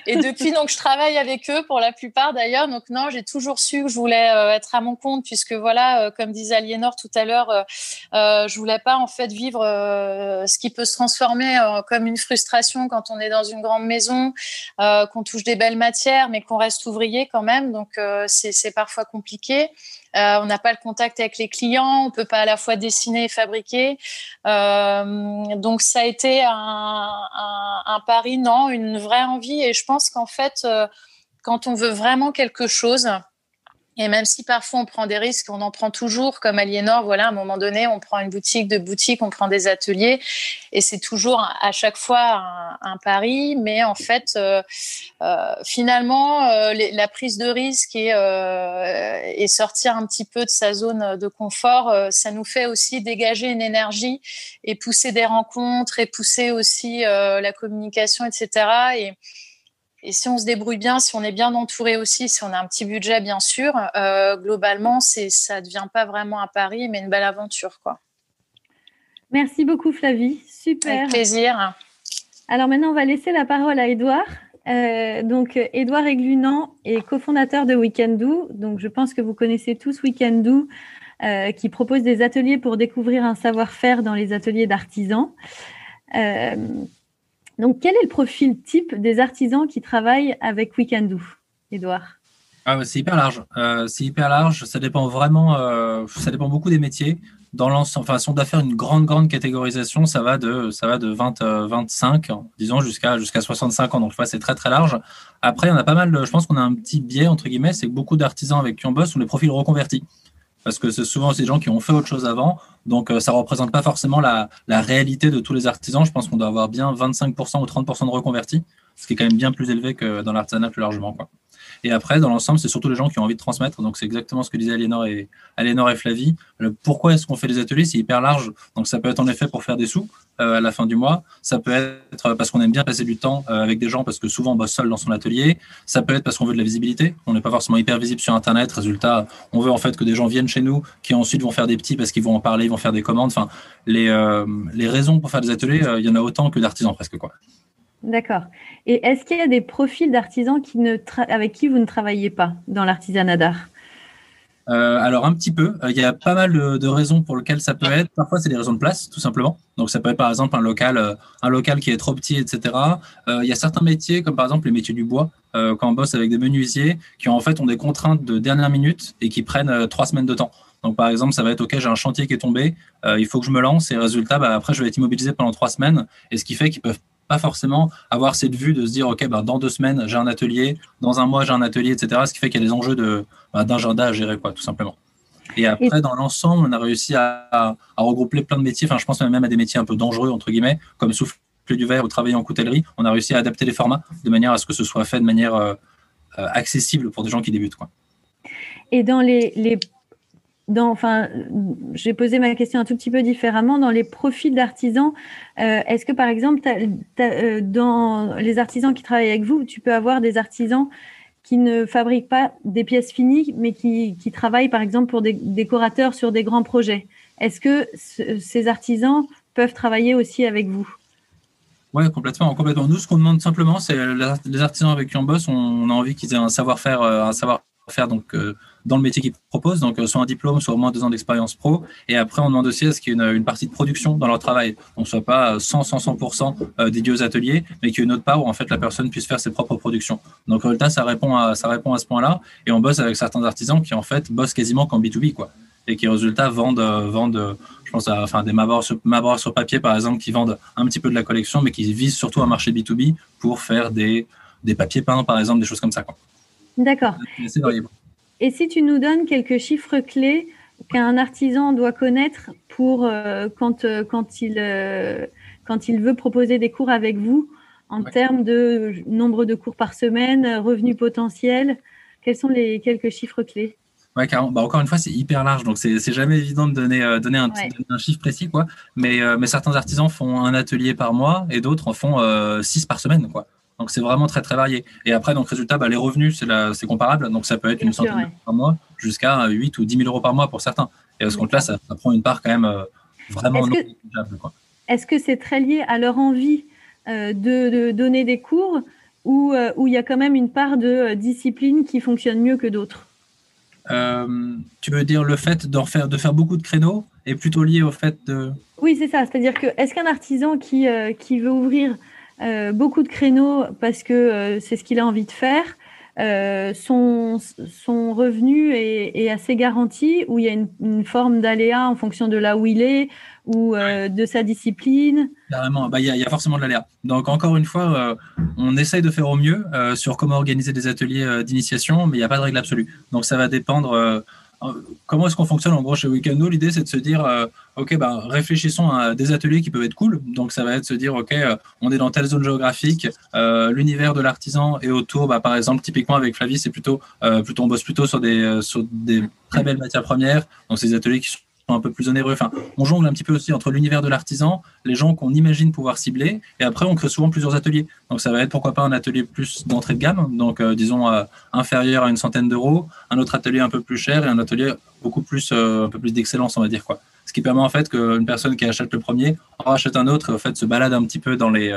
Et depuis donc je travaille avec eux pour la plupart d'ailleurs. Donc non j'ai toujours su que je voulais euh, être à mon compte puisque voilà euh, comme disait Aliénor tout à l'heure je voulais pas en fait vivre ce qui peut se transformer comme une frustration quand on est dans une grande maison qu'on touche des belles matières mais qu'on reste ouvrier quand même. Donc c'est parfois compliqué euh, on n'a pas le contact avec les clients, on peut pas à la fois dessiner et fabriquer. Euh, donc ça a été un, pari, non, une vraie envie. Et je pense qu'en fait, euh, quand on veut vraiment quelque chose, et même si parfois on prend des risques, on en prend toujours, comme Aliénor, voilà, à un moment donné, on prend une boutique, deux boutiques, on prend des ateliers, et c'est toujours à chaque fois un, pari, mais en fait, euh, euh, finalement, euh, la prise de risque et, et, sortir un petit peu de sa zone de confort, ça nous fait aussi dégager une énergie et pousser des rencontres et pousser aussi la communication, etc. Et, et si on se débrouille bien, si on est bien entouré aussi, si on a un petit budget, bien sûr, euh, globalement, c'est, ça ne devient pas vraiment un pari, mais une belle aventure. Quoi. Merci beaucoup, Flavie. Super. Avec plaisir. Alors maintenant, on va laisser la parole à Edouard. Euh, donc, Edouard Eglunan est cofondateur de Weekendoo. Donc, je pense que vous connaissez tous Weekendoo, euh, qui propose des ateliers pour découvrir un savoir-faire dans les ateliers d'artisans. Donc, quel est le profil type des artisans qui travaillent avec Weekendoo, Edouard ah, C'est hyper large. Euh, c'est hyper large. Ça dépend vraiment. Euh, ça dépend beaucoup des métiers. Dans l'ensemble, enfin, si on doit faire une grande, grande catégorisation, ça va de, ça va de 20, 25, euh, disons, jusqu'à jusqu'à 65 ans. Donc, c'est très, très large. Après, on a pas mal. je pense qu'on a un petit biais, entre guillemets, c'est que beaucoup d'artisans avec qui on bosse sont des profils reconvertis parce que c'est souvent ces gens qui ont fait autre chose avant. Donc, euh, ça ne représente pas forcément la, réalité de tous les artisans. Je pense qu'on doit avoir bien 25% ou 30% de reconvertis, ce qui est quand même bien plus élevé que dans l'artisanat plus largement. Et après, dans l'ensemble, c'est surtout les gens qui ont envie de transmettre. Donc, c'est exactement ce que disaient Aliénor et, Aliénor et Flavie. pourquoi est-ce qu'on fait des ateliers C'est hyper large. Donc, ça peut être en effet pour faire des sous euh, à la fin du mois. Ça peut être parce qu'on aime bien passer du temps euh, avec des gens parce que souvent on bosse seul dans son atelier. Ça peut être parce qu'on veut de la visibilité. On n'est pas forcément hyper visible sur Internet. Résultat, on veut en fait que des gens viennent chez nous qui ensuite vont faire des petits parce qu'ils vont en parler, ils vont faire des commandes. Enfin, les, euh, les raisons pour faire des ateliers, il y en a autant que d'artisans presque. quoi. D'accord. Et est-ce qu'il y a des profils d'artisans avec qui vous ne travaillez pas dans l'artisanat d'art? Euh, alors un petit peu, euh, il y a pas mal de, raisons pour lesquelles ça peut être. Parfois c'est des raisons de place, tout simplement. Donc ça peut être par exemple un local, euh, qui est trop petit, etc. il y a certains métiers, comme par exemple les métiers du bois, quand on bosse avec des menuisiers, qui en fait ont des contraintes de dernière minute et qui prennent trois semaines de temps. Donc par exemple, ça va être ok, j'ai un chantier qui est tombé, il faut que je me lance et résultat, bah, après je vais être immobilisé pendant trois semaines. Et ce qui fait qu'ils peuvent pas forcément avoir cette vue de se dire, OK, bah, dans deux semaines, j'ai un atelier, dans un mois, j'ai un atelier, etc. Ce qui fait qu'il y a des enjeux de, bah, d'agenda à gérer, quoi, tout simplement. Et après, dans l'ensemble, on a réussi à, à, regrouper plein de métiers. Enfin, je pense même à des métiers un peu dangereux, entre guillemets, comme souffler du verre ou travailler en coutellerie. On a réussi à adapter les formats de manière à ce que ce soit fait de manière euh, accessible pour des gens qui débutent. Quoi. Et dans les, les dans, enfin, j'ai posé ma question un tout petit peu différemment. Dans les profils d'artisans, euh, est-ce que par exemple, euh, dans les artisans qui travaillent avec vous, tu peux avoir des artisans qui ne fabriquent pas des pièces finies, mais qui, qui travaillent par exemple pour des décorateurs sur des grands projets? Est-ce que ces artisans peuvent travailler aussi avec vous? Oui, complètement, complètement. Nous, ce qu'on demande simplement, c'est les artisans avec qui on bosse, on a envie qu'ils aient un savoir-faire, euh, un savoir-faire donc dans le métier qu'ils proposent, donc euh, soit un diplôme, soit au moins deux ans d'expérience pro. Et après, on demande aussi à ce qu'il y ait une, partie de production dans leur travail. On ne soit pas 100, 100, 100% dédié aux ateliers, mais qu'il y ait une autre part où en fait la personne puisse faire ses propres productions. Donc, résultat, ça répond à, ça répond à ce point-là. Et on bosse avec certains artisans qui en fait bossent quasiment qu'en B2B, quoi. Et qui, résultat, vendent, euh, vendent je pense à enfin, des mabors sur, sur papier, par exemple, qui vendent un petit peu de la collection, mais qui visent surtout un marché B2B pour faire des, des papiers peints, par exemple, des choses comme ça. D'accord. C'est. Et si tu nous donnes quelques chiffres clés qu'un artisan doit connaître pour euh, quand, euh, quand, il, euh, quand il veut proposer des cours avec vous en termes de nombre de cours par semaine, revenus potentiels, quels sont les quelques chiffres clés? Ouais, carrément. Bah, encore une fois, c'est hyper large, donc c'est jamais évident de donner, donner un, un, chiffre précis, quoi. Mais, mais certains artisans font un atelier par mois et d'autres en font six par semaine, quoi. Donc c'est vraiment très très varié. Et après, donc résultat, bah, les revenus, c'est comparable. Donc ça peut être une centaine d'euros par mois jusqu'à 8 ou 10 000 euros par mois pour certains. Et à ce compte-là, ça, prend une part quand même euh, vraiment non négligeable. Est-ce que c'est très lié à leur envie euh, de, donner des cours ou euh, où il y a quand même une part de discipline qui fonctionne mieux que d'autres? Tu veux dire le fait de faire, de faire beaucoup de créneaux est plutôt lié au fait de... Oui, c'est ça. C'est-à-dire que est-ce qu'un artisan qui, qui veut ouvrir euh, beaucoup de créneaux parce que euh, c'est ce qu'il a envie de faire. Euh, son, son, revenu est, assez garanti, ou il y a une, forme d'aléa en fonction de là où il est ou de sa discipline Carrément, bah, il y, a forcément de l'aléa. Donc encore une fois, on essaye de faire au mieux sur comment organiser des ateliers d'initiation, mais il n'y a pas de règle absolue. Donc ça va dépendre comment est-ce qu'on fonctionne en gros chez Weekendo L'idée, c'est de se dire, euh, OK, bah, réfléchissons à des ateliers qui peuvent être cool. Donc, ça va être de se dire, OK, euh, on est dans telle zone géographique, euh, l'univers de l'artisan est autour, bah, par exemple, typiquement avec Flavie, c'est plutôt, plutôt, on bosse plutôt sur des, sur des très belles matières premières. Donc, ces ateliers qui sont un peu plus onéreux. On jongle un petit peu aussi entre l'univers de l'artisan, les gens qu'on imagine pouvoir cibler, et après on crée souvent plusieurs ateliers. Donc ça va être pourquoi pas un atelier plus d'entrée de gamme, donc euh, disons euh, inférieur à une centaine d'euros, un autre atelier un peu plus cher et un atelier beaucoup plus euh, plus d'excellence, on va dire quoi. Ce qui permet en fait qu'une personne qui achète le premier en rachète un autre fait se balade un petit peu dans les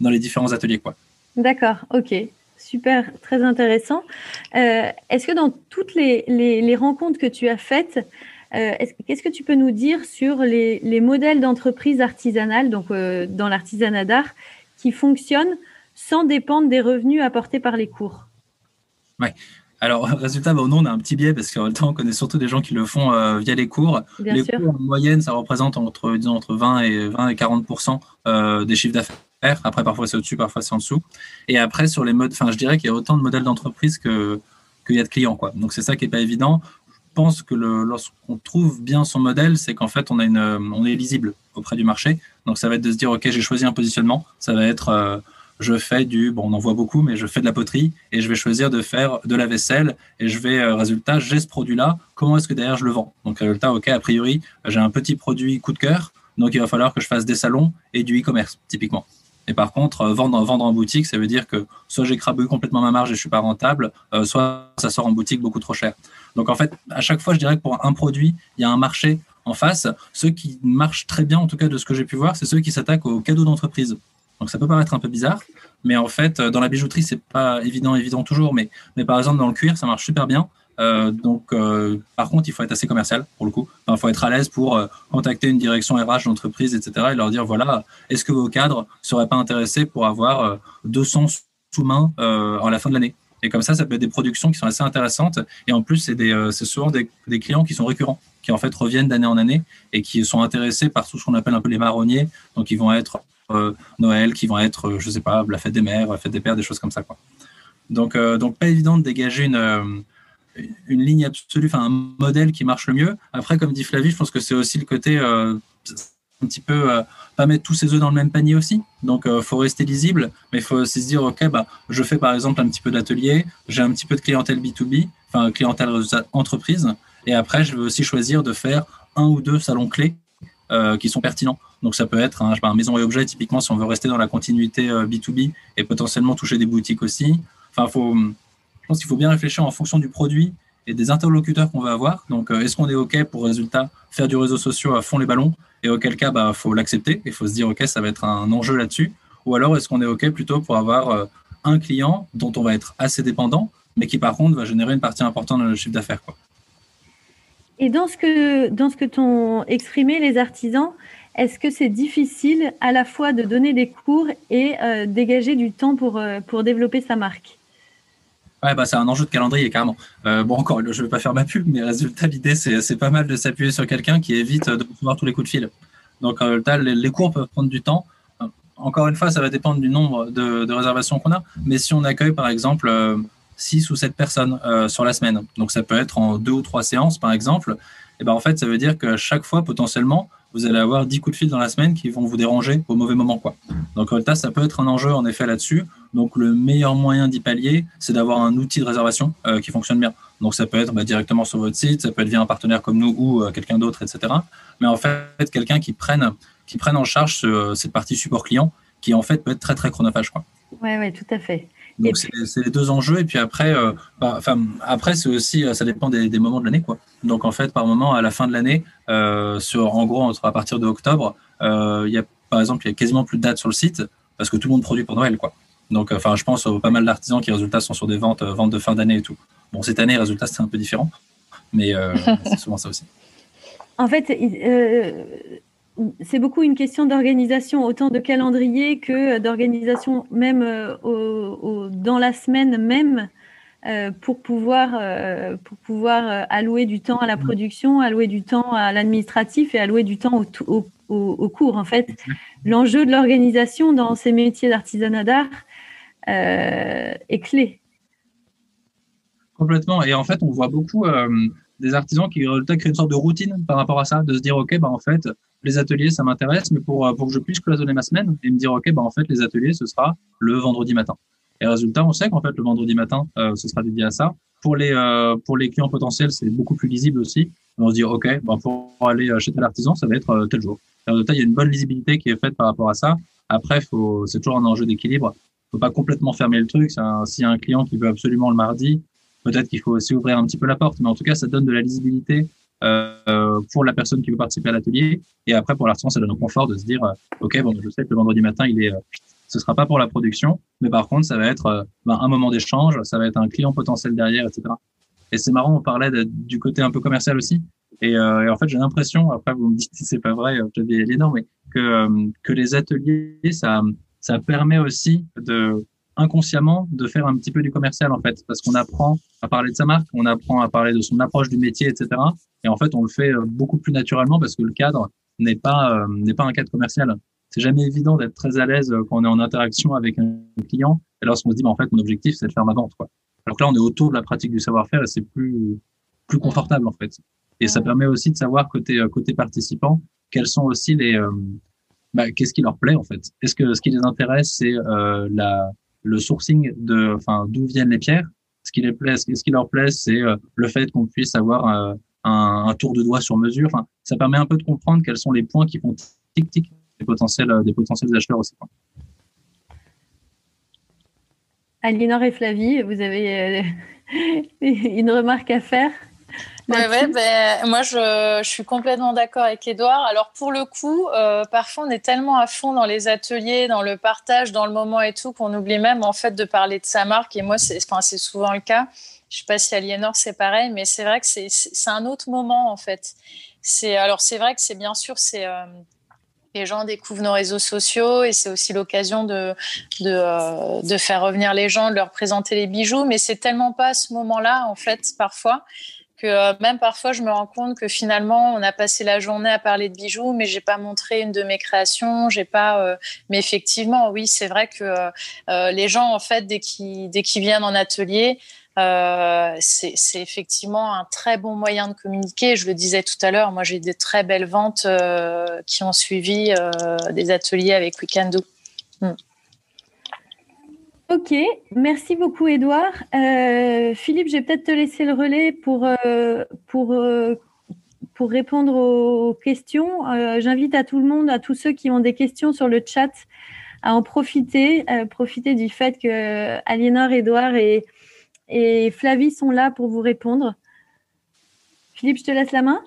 dans différents ateliers quoi. D'accord, ok. Super, très intéressant. Est-ce que dans toutes les rencontres que tu as faites, euh, qu'est-ce que tu peux nous dire sur les, modèles d'entreprise artisanales, donc euh, dans l'artisanat d'art, qui fonctionnent sans dépendre des revenus apportés par les cours? Oui. Alors, (laughs) résultat, bah, nous, on a un petit biais parce qu'en même temps, on connaît surtout des gens qui le font euh, via les cours. les cours, en moyenne, ça représente entre, disons, entre 20 et, 20 et 40 des chiffres d'affaires. Après, parfois, c'est au-dessus, parfois, c'est en dessous. Et après, sur les modes, enfin, je dirais qu'il y a autant de modèles d'entreprise que qu'il y a de clients. Quoi. Donc, c'est ça qui n'est pas évident pense que lorsqu'on trouve bien son modèle, c'est qu'en fait, on, euh, on est lisible auprès du marché. Donc, ça va être de se dire, OK, j'ai choisi un positionnement. Ça va être, euh, je fais du, bon, on en voit beaucoup, mais je fais de la poterie et je vais choisir de faire de la vaisselle et je vais, euh, résultat, j'ai ce produit-là. Comment est-ce que derrière je le vends? Donc, résultat, OK, a priori, j'ai un petit produit coup de cœur. Donc, il va falloir que je fasse des salons et du e-commerce, typiquement. Et par contre, vendre, vendre en boutique, ça veut dire que soit j'écrabouille complètement ma marge et je suis pas rentable, soit ça sort en boutique beaucoup trop cher. Donc en fait, à chaque fois, je dirais que pour un produit, il y a un marché en face. Ceux qui marchent très bien, en tout cas de ce que j'ai pu voir, c'est ceux qui s'attaquent aux cadeaux d'entreprise. Donc ça peut paraître un peu bizarre, mais en fait, dans la bijouterie, c'est pas évident, évident toujours, mais, par exemple dans le cuir, ça marche super bien. Euh, donc, euh, par contre, il faut être assez commercial pour le coup. il faut être à l'aise pour euh, contacter une direction RH d'entreprise, etc., et leur dire voilà, est-ce que vos cadres seraient pas intéressés pour avoir 200 sous-mains à la fin de l'année? Et comme ça, ça peut être des productions qui sont assez intéressantes. Et en plus, c'est euh, souvent des, clients qui sont récurrents, qui en fait reviennent d'année en année et qui sont intéressés par tout ce qu'on appelle un peu les marronniers. Donc, ils vont être euh, Noël, qui vont être, euh, je sais pas, la fête des mères, la fête des pères, des choses comme ça. Quoi. Donc, donc pas évident de dégager une, une ligne absolue, enfin un modèle qui marche le mieux. Après, comme dit Flavie, je pense que c'est aussi le côté petit peu euh, pas mettre tous ses œufs dans le même panier aussi. Donc, il faut rester lisible, mais il faut aussi se dire, OK, bah, je fais par exemple un petit peu d'atelier, j'ai un petit peu de clientèle B2B, enfin clientèle entreprise, et après, je vais aussi choisir de faire un ou deux salons clés qui sont pertinents. Donc, ça peut être un, un maison et objet, typiquement, si on veut rester dans la continuité B2B et potentiellement toucher des boutiques aussi. Enfin, faut, je pense qu'il faut bien réfléchir en fonction du produit et des interlocuteurs qu'on va avoir. Donc, euh, est-ce qu'on est OK pour résultat faire du réseau social à fond les ballons? Et auquel cas, il bah, faut l'accepter. Il faut se dire, OK, ça va être un enjeu là-dessus. Ou alors, est-ce qu'on est OK plutôt pour avoir euh, un client dont on va être assez dépendant, mais qui par contre va générer une partie importante de notre chiffre d'affaires Et dans ce que, que t'ont exprimé les artisans, est-ce que c'est difficile à la fois de donner des cours et euh, dégager du temps pour, pour développer sa marque? Ouais, bah, c'est un enjeu de calendrier, carrément. Euh, bon, encore, je ne vais pas faire ma pub, mais résultat, l'idée, c'est pas mal de s'appuyer sur quelqu'un qui évite de recevoir tous les coups de fil. Donc, euh, les, les, cours peuvent prendre du temps. Euh, encore une fois, ça va dépendre du nombre de, réservations qu'on a. Mais si on accueille, par exemple, 6 ou 7 personnes sur la semaine, donc ça peut être en deux ou trois séances, par exemple, et ben en fait, ça veut dire que chaque fois, potentiellement, vous allez avoir 10 coups de fil dans la semaine qui vont vous déranger au mauvais moment. Quoi. Donc, ça peut être un enjeu, en effet, là-dessus. Donc, le meilleur moyen d'y pallier, c'est d'avoir un outil de réservation euh, qui fonctionne bien. Donc, ça peut être bah, directement sur votre site, ça peut être via un partenaire comme nous ou euh, quelqu'un d'autre, etc. Mais en fait, quelqu'un qui prenne, qui prenne en charge cette partie support client qui, en fait, peut être très, très chronophage. Oui, oui, tout à fait. Donc, c'est les deux enjeux. Et puis après, euh, bah, après c'est aussi, ça dépend des, des moments de l'année. quoi. Donc, en fait, par moment, à la fin de l'année, sur, en gros, à partir de octobre, il y a, par exemple, il y a quasiment plus de dates sur le site parce que tout le monde produit pour Noël. quoi. Donc, euh, enfin, je pense aux pas mal d'artisans qui, résultats, sont sur des ventes, euh, ventes de fin d'année et tout. Bon, cette année, résultat, c'est un peu différent, mais euh, (laughs) c'est souvent ça aussi. En fait, c'est beaucoup une question d'organisation, autant de calendrier que d'organisation même dans la semaine même. pour pouvoir, pour pouvoir allouer du temps à la production, allouer du temps à l'administratif et allouer du temps au, au, au cours. En fait, l'enjeu de l'organisation dans ces métiers d'artisanat d'art, euh, est clé. Complètement. Et en fait, on voit beaucoup euh, des artisans qui créent une sorte de routine par rapport à ça, de se dire, OK, bah, en fait, les ateliers, ça m'intéresse, mais pour, euh, pour que je puisse cloisonner ma semaine et me dire, OK, bah, en fait, les ateliers, ce sera le vendredi matin. Et résultat, on sait qu'en fait, le vendredi matin, ce sera dédié à ça. Pour les, pour les clients potentiels, c'est beaucoup plus lisible aussi. On se dit, OK, bah, pour aller chez tel artisan, ça va être tel jour. Et résultat, il y a une bonne lisibilité qui est faite par rapport à ça. Après, c'est toujours un enjeu d'équilibre faut pas complètement fermer le truc. S'il y a un client qui veut absolument le mardi, peut-être qu'il faut aussi ouvrir un petit peu la porte. Mais en tout cas, ça donne de la lisibilité euh, pour la personne qui veut participer à l'atelier. Et après, pour l'artisan, ça donne un confort de se dire, euh, OK, bon, je sais que le vendredi matin, il est, euh, ce sera pas pour la production, mais par contre, ça va être euh, ben, un moment d'échange, ça va être un client potentiel derrière, etc. Et c'est marrant, on parlait du côté un peu commercial aussi. Et, en fait, j'ai l'impression, après vous me dites si c'est pas vrai, je vais l'énorme, mais que, que les ateliers, ça, ça permet aussi de inconsciemment de faire un petit peu du commercial en fait, parce qu'on apprend à parler de sa marque, on apprend à parler de son approche du métier, etc. Et en fait, on le fait euh, beaucoup plus naturellement parce que le cadre n'est pas euh, n'est pas un cadre commercial. C'est jamais évident d'être très à l'aise euh, quand on est en interaction avec un client et lorsqu'on se dit, bah, en fait, mon objectif, c'est de faire ma vente. Quoi. Alors que là, on est autour de la pratique du savoir-faire et c'est plus plus confortable en fait. Et ça permet aussi de savoir côté côté participant quels sont aussi les bah, qu'est-ce qui leur plaît en fait Est-ce que ce qui les intéresse, c'est euh, la, le sourcing de, enfin, d'où viennent les pierres Ce qui les plaît, ce qui leur plaît, c'est euh, le fait qu'on puisse avoir euh, un, tour de doigt sur mesure. Ça permet un peu de comprendre quels sont les points qui font tic tic des potentiels, des potentiels acheteurs aussi. Aliénor et Flavie, vous avez (laughs) une remarque à faire? Ouais, ouais, ben, moi je, je, suis complètement d'accord avec Edouard. Alors pour le coup, euh, parfois on est tellement à fond dans les ateliers, dans le partage, dans le moment et tout, qu'on oublie même en fait de parler de sa marque. Et moi, c'est enfin, souvent le cas. Je sais pas si Aliénor c'est pareil, mais c'est vrai que c'est un autre moment en fait. Alors c'est vrai que c'est bien sûr c'est euh, les gens découvrent nos réseaux sociaux et c'est aussi l'occasion de, de, euh, de, faire revenir les gens, de leur présenter les bijoux, mais c'est tellement pas à ce moment-là, en fait, parfois euh, même parfois je me rends compte que finalement on a passé la journée à parler de bijoux, mais j'ai pas montré une de mes créations, j'ai pas. Euh, mais effectivement, oui, c'est vrai que euh, les gens en fait dès qu'ils dès qu'ils viennent en atelier, c'est effectivement un très bon moyen de communiquer. Je le disais tout à l'heure, moi j'ai des très belles ventes qui ont suivi des ateliers avec Weekendo. Hmm. Ok, merci beaucoup Edouard. Philippe, je vais peut-être te laisser le relais pour, pour pour répondre aux questions. Euh, j'invite à tout le monde, à tous ceux qui ont des questions sur le chat, à en profiter, profiter du fait que Aliénor, Edouard et, et Flavie sont là pour vous répondre. Philippe, je te laisse la main.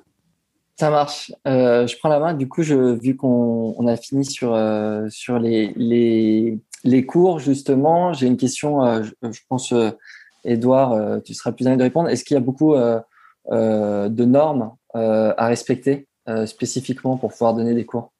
Ça marche. Euh, je prends la main. Du coup, vu qu'on a fini sur, euh, sur les, les, les, cours, justement, j'ai une question. Je, je, pense, Edouard, tu seras plus à de répondre. Est-ce qu'il y a beaucoup de normes euh, à respecter euh, spécifiquement pour pouvoir donner des cours?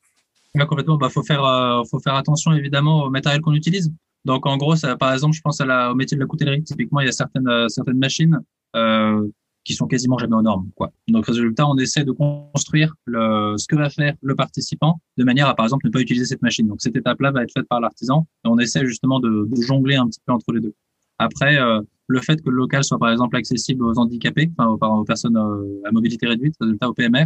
Complètement. Il bah, faut, faire, euh, faut faire attention évidemment au matériel qu'on utilise. Donc en gros, par exemple, je pense au métier de la coutellerie. Typiquement, il y a certaines, certaines machines euh, qui sont quasiment jamais aux normes. Quoi. Donc résultat, on essaie de construire le, ce que va faire le participant de manière à, par exemple, ne pas utiliser cette machine. Donc cette étape-là va être faite par l'artisan et on essaie justement de, de, jongler un petit peu entre les deux. Après, euh, le fait que le local soit par exemple accessible aux handicapés, enfin aux, personnes euh, à mobilité réduite, résultat au PMR,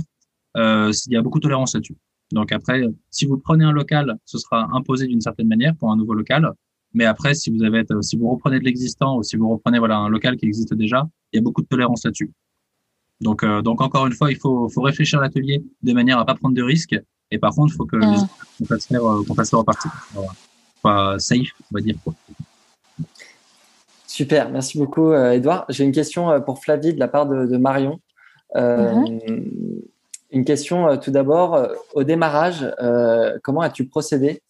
euh, il y a beaucoup de tolérance là-dessus. Donc après, si vous prenez un local, ce sera imposé d'une certaine manière pour un nouveau local. Mais après, si vous avez, si vous reprenez de l'existant ou si vous reprenez voilà un local qui existe déjà, il y a beaucoup de tolérance là-dessus. Donc, euh, donc encore une fois, il faut, faut réfléchir l'atelier de manière à pas prendre de risques. Et par contre, il faut que mmh. qu'on fasse faire, qu'on fasse faire. Pas safe, on va dire. Quoi. Super, merci beaucoup Edouard. J'ai une question euh, pour Flavie de la part de, Marion. Euh. Une question euh, tout d'abord, au démarrage, comment as-tu procédé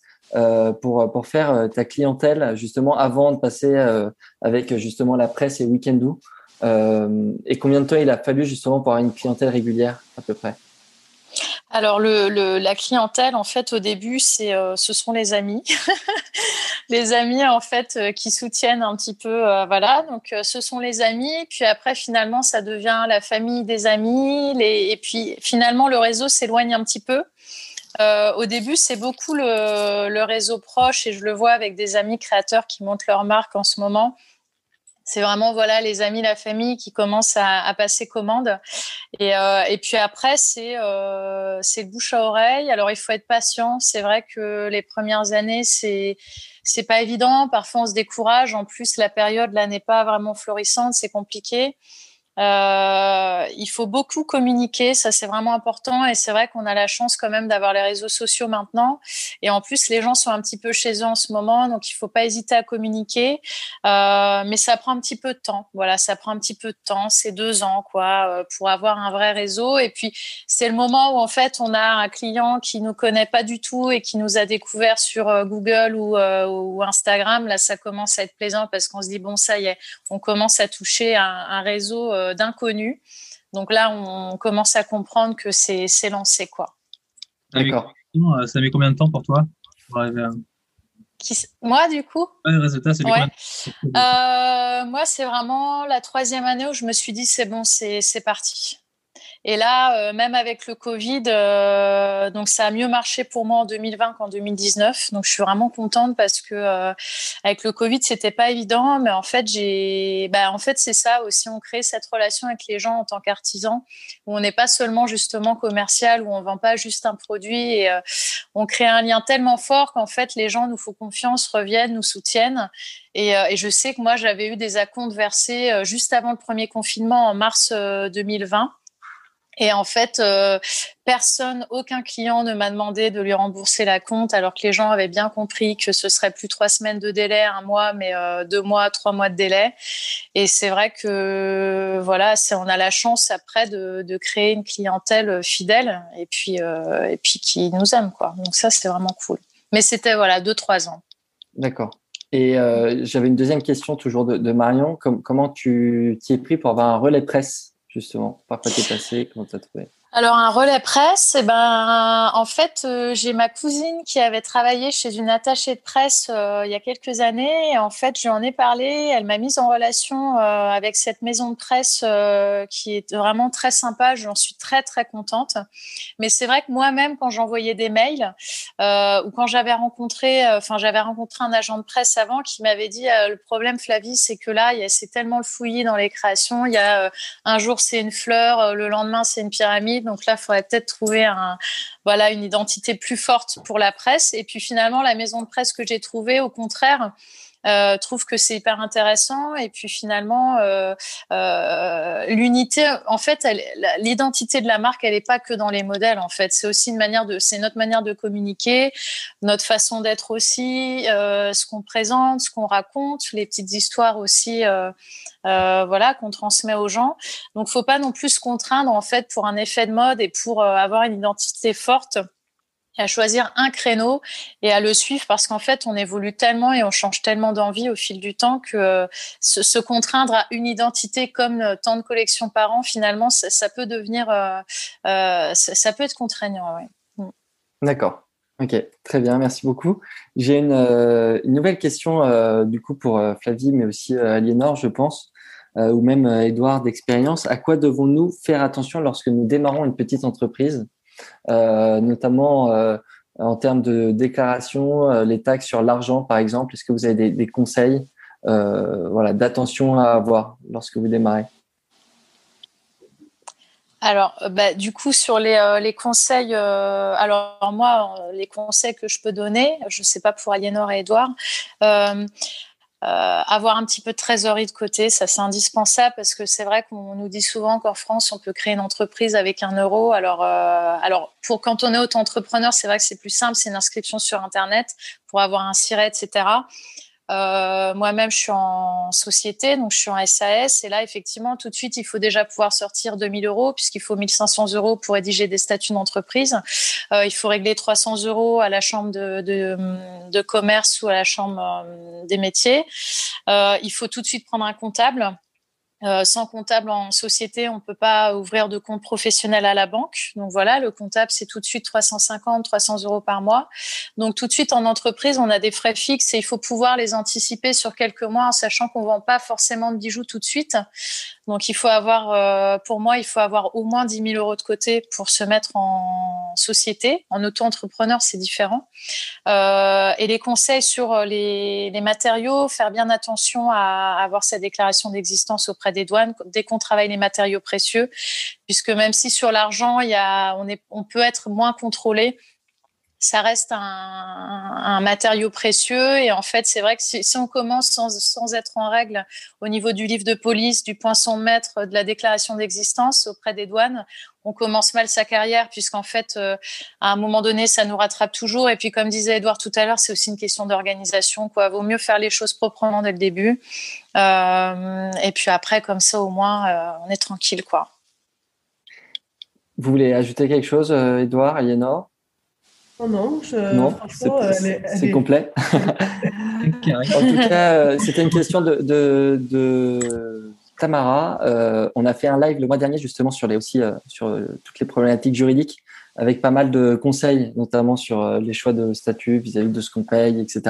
pour, pour faire ta clientèle justement avant de passer avec justement la presse et Weekendoo Et combien de temps il a fallu justement pour avoir une clientèle régulière à peu près? Alors la clientèle, en fait, au début, c'est euh, ce sont les amis, (laughs) les amis en fait euh, qui soutiennent un petit peu, euh, voilà. Donc ce sont les amis. Puis après, finalement, ça devient la famille des amis. Et puis finalement, le réseau s'éloigne un petit peu. au début, c'est beaucoup le, réseau proche et je le vois avec des amis créateurs qui montent leur marque en ce moment c'est vraiment voilà les amis, la famille qui commencent à, passer commande. Et, euh, et puis après, c'est euh, bouche à oreille. Alors il faut être patient. C'est vrai que les premières années, c'est c'est pas évident. Parfois, on se décourage. En plus, la période là n'est pas vraiment florissante. C'est compliqué. Euh, il faut beaucoup communiquer, ça c'est vraiment important et c'est vrai qu'on a la chance quand même d'avoir les réseaux sociaux maintenant. Et en plus les gens sont un petit peu chez eux en ce moment donc il faut pas hésiter à communiquer. Euh, mais ça prend un petit peu de temps voilà ça prend un petit peu de temps c'est deux ans quoi euh, pour avoir un vrai réseau. Et puis c'est le moment où en fait on a un client qui nous connaît pas du tout et qui nous a découvert sur Google ou, Instagram. Là ça commence à être plaisant parce qu'on se dit bon ça y est on commence à toucher un réseau d'inconnus. Donc là, on commence à comprendre que c'est lancé. quoi. D'accord. Euh, ça met combien de temps pour toi Moi, du coup? Résultat, c'est euh, Moi, c'est vraiment la troisième année où je me suis dit, c'est bon, c'est parti. Et là, euh, même avec le Covid, euh, donc ça a mieux marché pour moi en 2020 qu'en 2019. Donc je suis vraiment contente parce que euh, avec le Covid, c'était pas évident, mais en fait j'ai, bah, en fait c'est ça aussi. On crée cette relation avec les gens en tant qu'artisan, où on n'est pas seulement justement commercial, où on vend pas juste un produit et on crée un lien tellement fort qu'en fait les gens nous font confiance, reviennent, nous soutiennent. Et, et je sais que moi j'avais eu des acomptes versés juste avant le premier confinement en mars 2020. Et en fait, euh, personne, aucun client ne m'a demandé de lui rembourser la compte, alors que les gens avaient bien compris que ce serait plus trois semaines de délai, un mois, mais euh, deux mois, trois mois de délai. Et c'est vrai que voilà, on a la chance après de, créer une clientèle fidèle et puis euh, et puis qui nous aime quoi. Donc ça, c'est vraiment cool. Mais c'était voilà deux trois ans. D'accord. Et j'avais une deuxième question toujours de, de Marion. comment tu t'y es pris pour avoir un relais presse? Justement Par quoi t'es passé Comment t'as trouvé? Alors un relais presse, eh ben en fait euh, j'ai ma cousine qui avait travaillé chez une attachée de presse euh, il y a quelques années. En fait je lui en ai parlé, elle m'a mise en relation euh, avec cette maison de presse qui est vraiment très sympa. J'en suis très très contente. Mais c'est vrai que moi-même quand j'envoyais des mails ou quand j'avais rencontré, enfin j'avais rencontré un agent de presse avant qui m'avait dit le problème Flavie c'est que là c'est tellement le fouillis dans les créations. Il y a un jour c'est une fleur, le lendemain c'est une pyramide donc là, il faudrait peut-être trouver une identité plus forte pour la presse. Et puis finalement, la maison de presse que j'ai trouvée, au contraire, euh, trouve que c'est hyper intéressant. Et puis finalement euh, euh, l'unité en fait l'identité de la marque elle n'est pas que dans les modèles en fait. C'est aussi une manière de c'est notre manière de communiquer notre façon d'être aussi ce qu'on présente ce qu'on raconte les petites histoires aussi voilà qu'on transmet aux gens. Donc faut pas non plus se contraindre en fait pour un effet de mode et pour avoir une identité forte à choisir un créneau et à le suivre parce qu'en fait, on évolue tellement et on change tellement d'envie au fil du temps que euh, se, contraindre à une identité comme euh, tant de collections par an, finalement, ça, peut devenir, euh, ça, peut être contraignant. Mm. D'accord. Ok, très bien, merci beaucoup. J'ai une, nouvelle question du coup pour Flavie, mais aussi Aliénor, je pense, ou même Edouard d'expérience. À quoi devons-nous faire attention lorsque nous démarrons une petite entreprise? euh, notamment euh, en termes de déclaration, euh, les taxes sur l'argent, par exemple. Est-ce que vous avez des, conseils voilà, d'attention à avoir lorsque vous démarrez? Alors, bah, du coup, sur les, conseils, alors moi, les conseils que je peux donner, je ne sais pas pour Aliénor et Edouard, euh, avoir un petit peu de trésorerie de côté, ça c'est indispensable parce que c'est vrai qu'on nous dit souvent qu'en France on peut créer une entreprise avec un euro. Alors, euh, alors pour quand on est auto-entrepreneur, c'est vrai que c'est plus simple, c'est une inscription sur internet pour avoir un siret, etc. Euh, moi-même, je suis en société, donc je suis en SAS. Et là, effectivement, tout de suite, il faut déjà pouvoir sortir 2000 euros, puisqu'il faut 1500 euros pour rédiger des statuts d'entreprise. Euh, il faut régler 300 euros à la chambre de, de, de commerce ou à la chambre euh, des métiers. Euh, il faut tout de suite prendre un comptable euh, sans comptable en société, on ne peut pas ouvrir de compte professionnel à la banque. Donc voilà, le comptable, c'est tout de suite 350, 300 euros par mois. Donc tout de suite en entreprise, on a des frais fixes et il faut pouvoir les anticiper sur quelques mois en sachant qu'on ne vend pas forcément de bijoux tout de suite. Donc il faut avoir, euh, pour moi, il faut avoir au moins 10 000 euros de côté pour se mettre en société. En auto-entrepreneur, c'est différent. Euh, et les conseils sur les, les, matériaux, faire bien attention à avoir sa déclaration d'existence auprès des douanes dès qu'on travaille les matériaux précieux, puisque même si sur l'argent, on peut être moins contrôlé ça reste un, matériau précieux. Et en fait, c'est vrai que si, on commence sans, sans, être en règle au niveau du livre de police, du poinçon maître, de la déclaration d'existence auprès des douanes, on commence mal sa carrière puisqu'en fait, euh, à un moment donné, ça nous rattrape toujours. Et puis, comme disait Edouard tout à l'heure, c'est aussi une question d'organisation. Quoi, vaut mieux faire les choses proprement dès le début. Euh, et puis après, comme ça, au moins, euh, on est tranquille, quoi. Vous voulez ajouter quelque chose, Edouard, Aliénor? Non, non, c'est complet. (laughs) en tout cas, euh, c'était une question de, de, Tamara. Euh, on a fait un live le mois dernier justement sur les aussi euh, sur toutes les problématiques juridiques, avec pas mal de conseils, notamment sur les choix de statut vis-à-vis de ce qu'on paye, etc.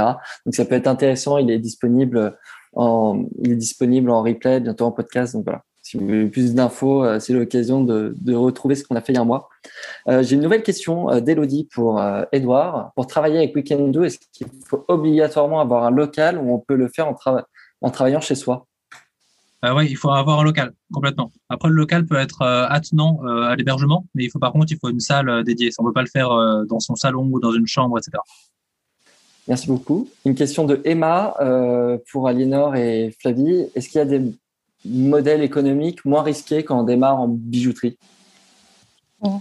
Donc ça peut être intéressant. Il est disponible en il est disponible en replay, bientôt en podcast. Donc voilà. Si vous voulez plus d'infos, euh, c'est l'occasion de, retrouver ce qu'on a fait il y a un mois. Euh, j'ai une nouvelle question euh, d'Elodie pour Edouard. Pour travailler avec Weekend est-ce qu'il faut obligatoirement avoir un local ou on peut le faire en, en travaillant chez soi? Oui, il faut avoir un local complètement. Après, le local peut être attenant à l'hébergement, mais il faut par contre, il faut une salle dédiée. On ne peut pas le faire dans son salon ou dans une chambre, etc. Merci beaucoup. Une question de Emma pour Aliénor et Flavie. Est-ce qu'il y a des modèle économique moins risqué quand on démarre en bijouterie bah,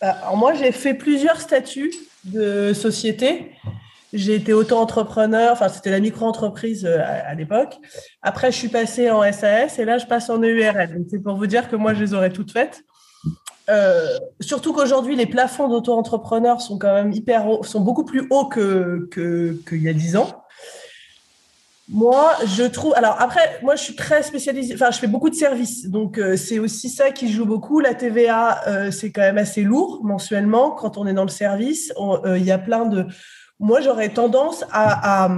Alors Moi, j'ai fait plusieurs statuts de société. J'ai été auto-entrepreneur, enfin c'était la micro-entreprise euh, à, l'époque. Après, je suis passée en SAS et là, je passe en EURL. C'est pour vous dire que moi, je les aurais toutes faites. Euh, surtout qu'aujourd'hui, les plafonds d'auto-entrepreneurs sont quand même hyper hauts, sont beaucoup plus hauts qu'il que, y a 10 ans. Moi, je trouve. Alors après, moi, je suis très spécialisée. Enfin, je fais beaucoup de services, donc euh, c'est aussi ça qui joue beaucoup. La TVA, euh, c'est quand même assez lourd mensuellement quand on est dans le service. Euh, il y a plein de. Moi, j'aurais tendance à, à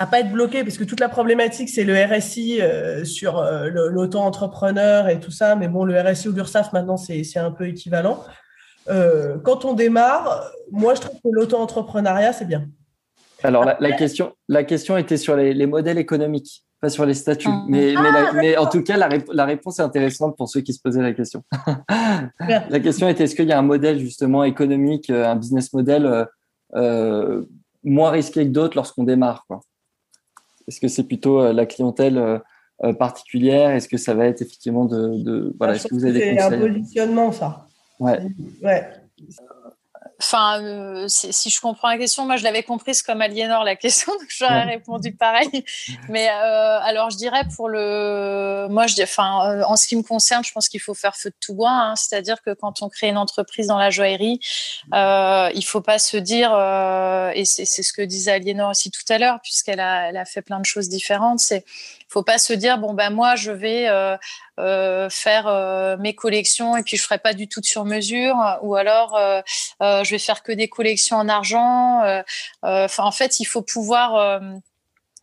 à pas être bloqué parce que toute la problématique c'est le RSI sur l'auto-entrepreneur et tout ça mais bon le RSI ou l'URSSAF maintenant c'est un peu équivalent quand on démarre moi je trouve que l'auto-entrepreneuriat c'est bien alors, la, question, la question était sur les, modèles économiques, pas sur les statuts. Ah. Mais, mais, en tout cas, la, la, réponse est intéressante pour ceux qui se posaient la question. la question était est-ce qu'il y a un modèle justement économique, euh, un business model euh, euh, moins risqué que d'autres lorsqu'on démarre Est-ce que c'est plutôt la clientèle particulière? Est-ce que ça va être effectivement de. voilà, est-ce que vous avez des conseils? C'est un positionnement, ça. Ouais. ouais. Enfin, euh, si je comprends la question, moi je l'avais comprise comme Aliénor la (laughs) question, donc j'aurais répondu pareil. (laughs) Mais euh, alors je dirais pour le, moi je, enfin euh, en ce qui me concerne, je pense qu'il faut faire feu de tout bois. Hein. C'est-à-dire que quand on crée une entreprise dans la joaillerie, euh, il faut pas se dire, euh, et c'est ce que disait Aliénor aussi tout à l'heure, puisqu'elle a, elle a fait plein de choses différentes. C'est faut pas se dire bon ben moi je vais euh, euh, faire euh, mes collections et puis je ferai pas du tout de sur mesure ou alors je vais faire que des collections en argent. En fait il faut pouvoir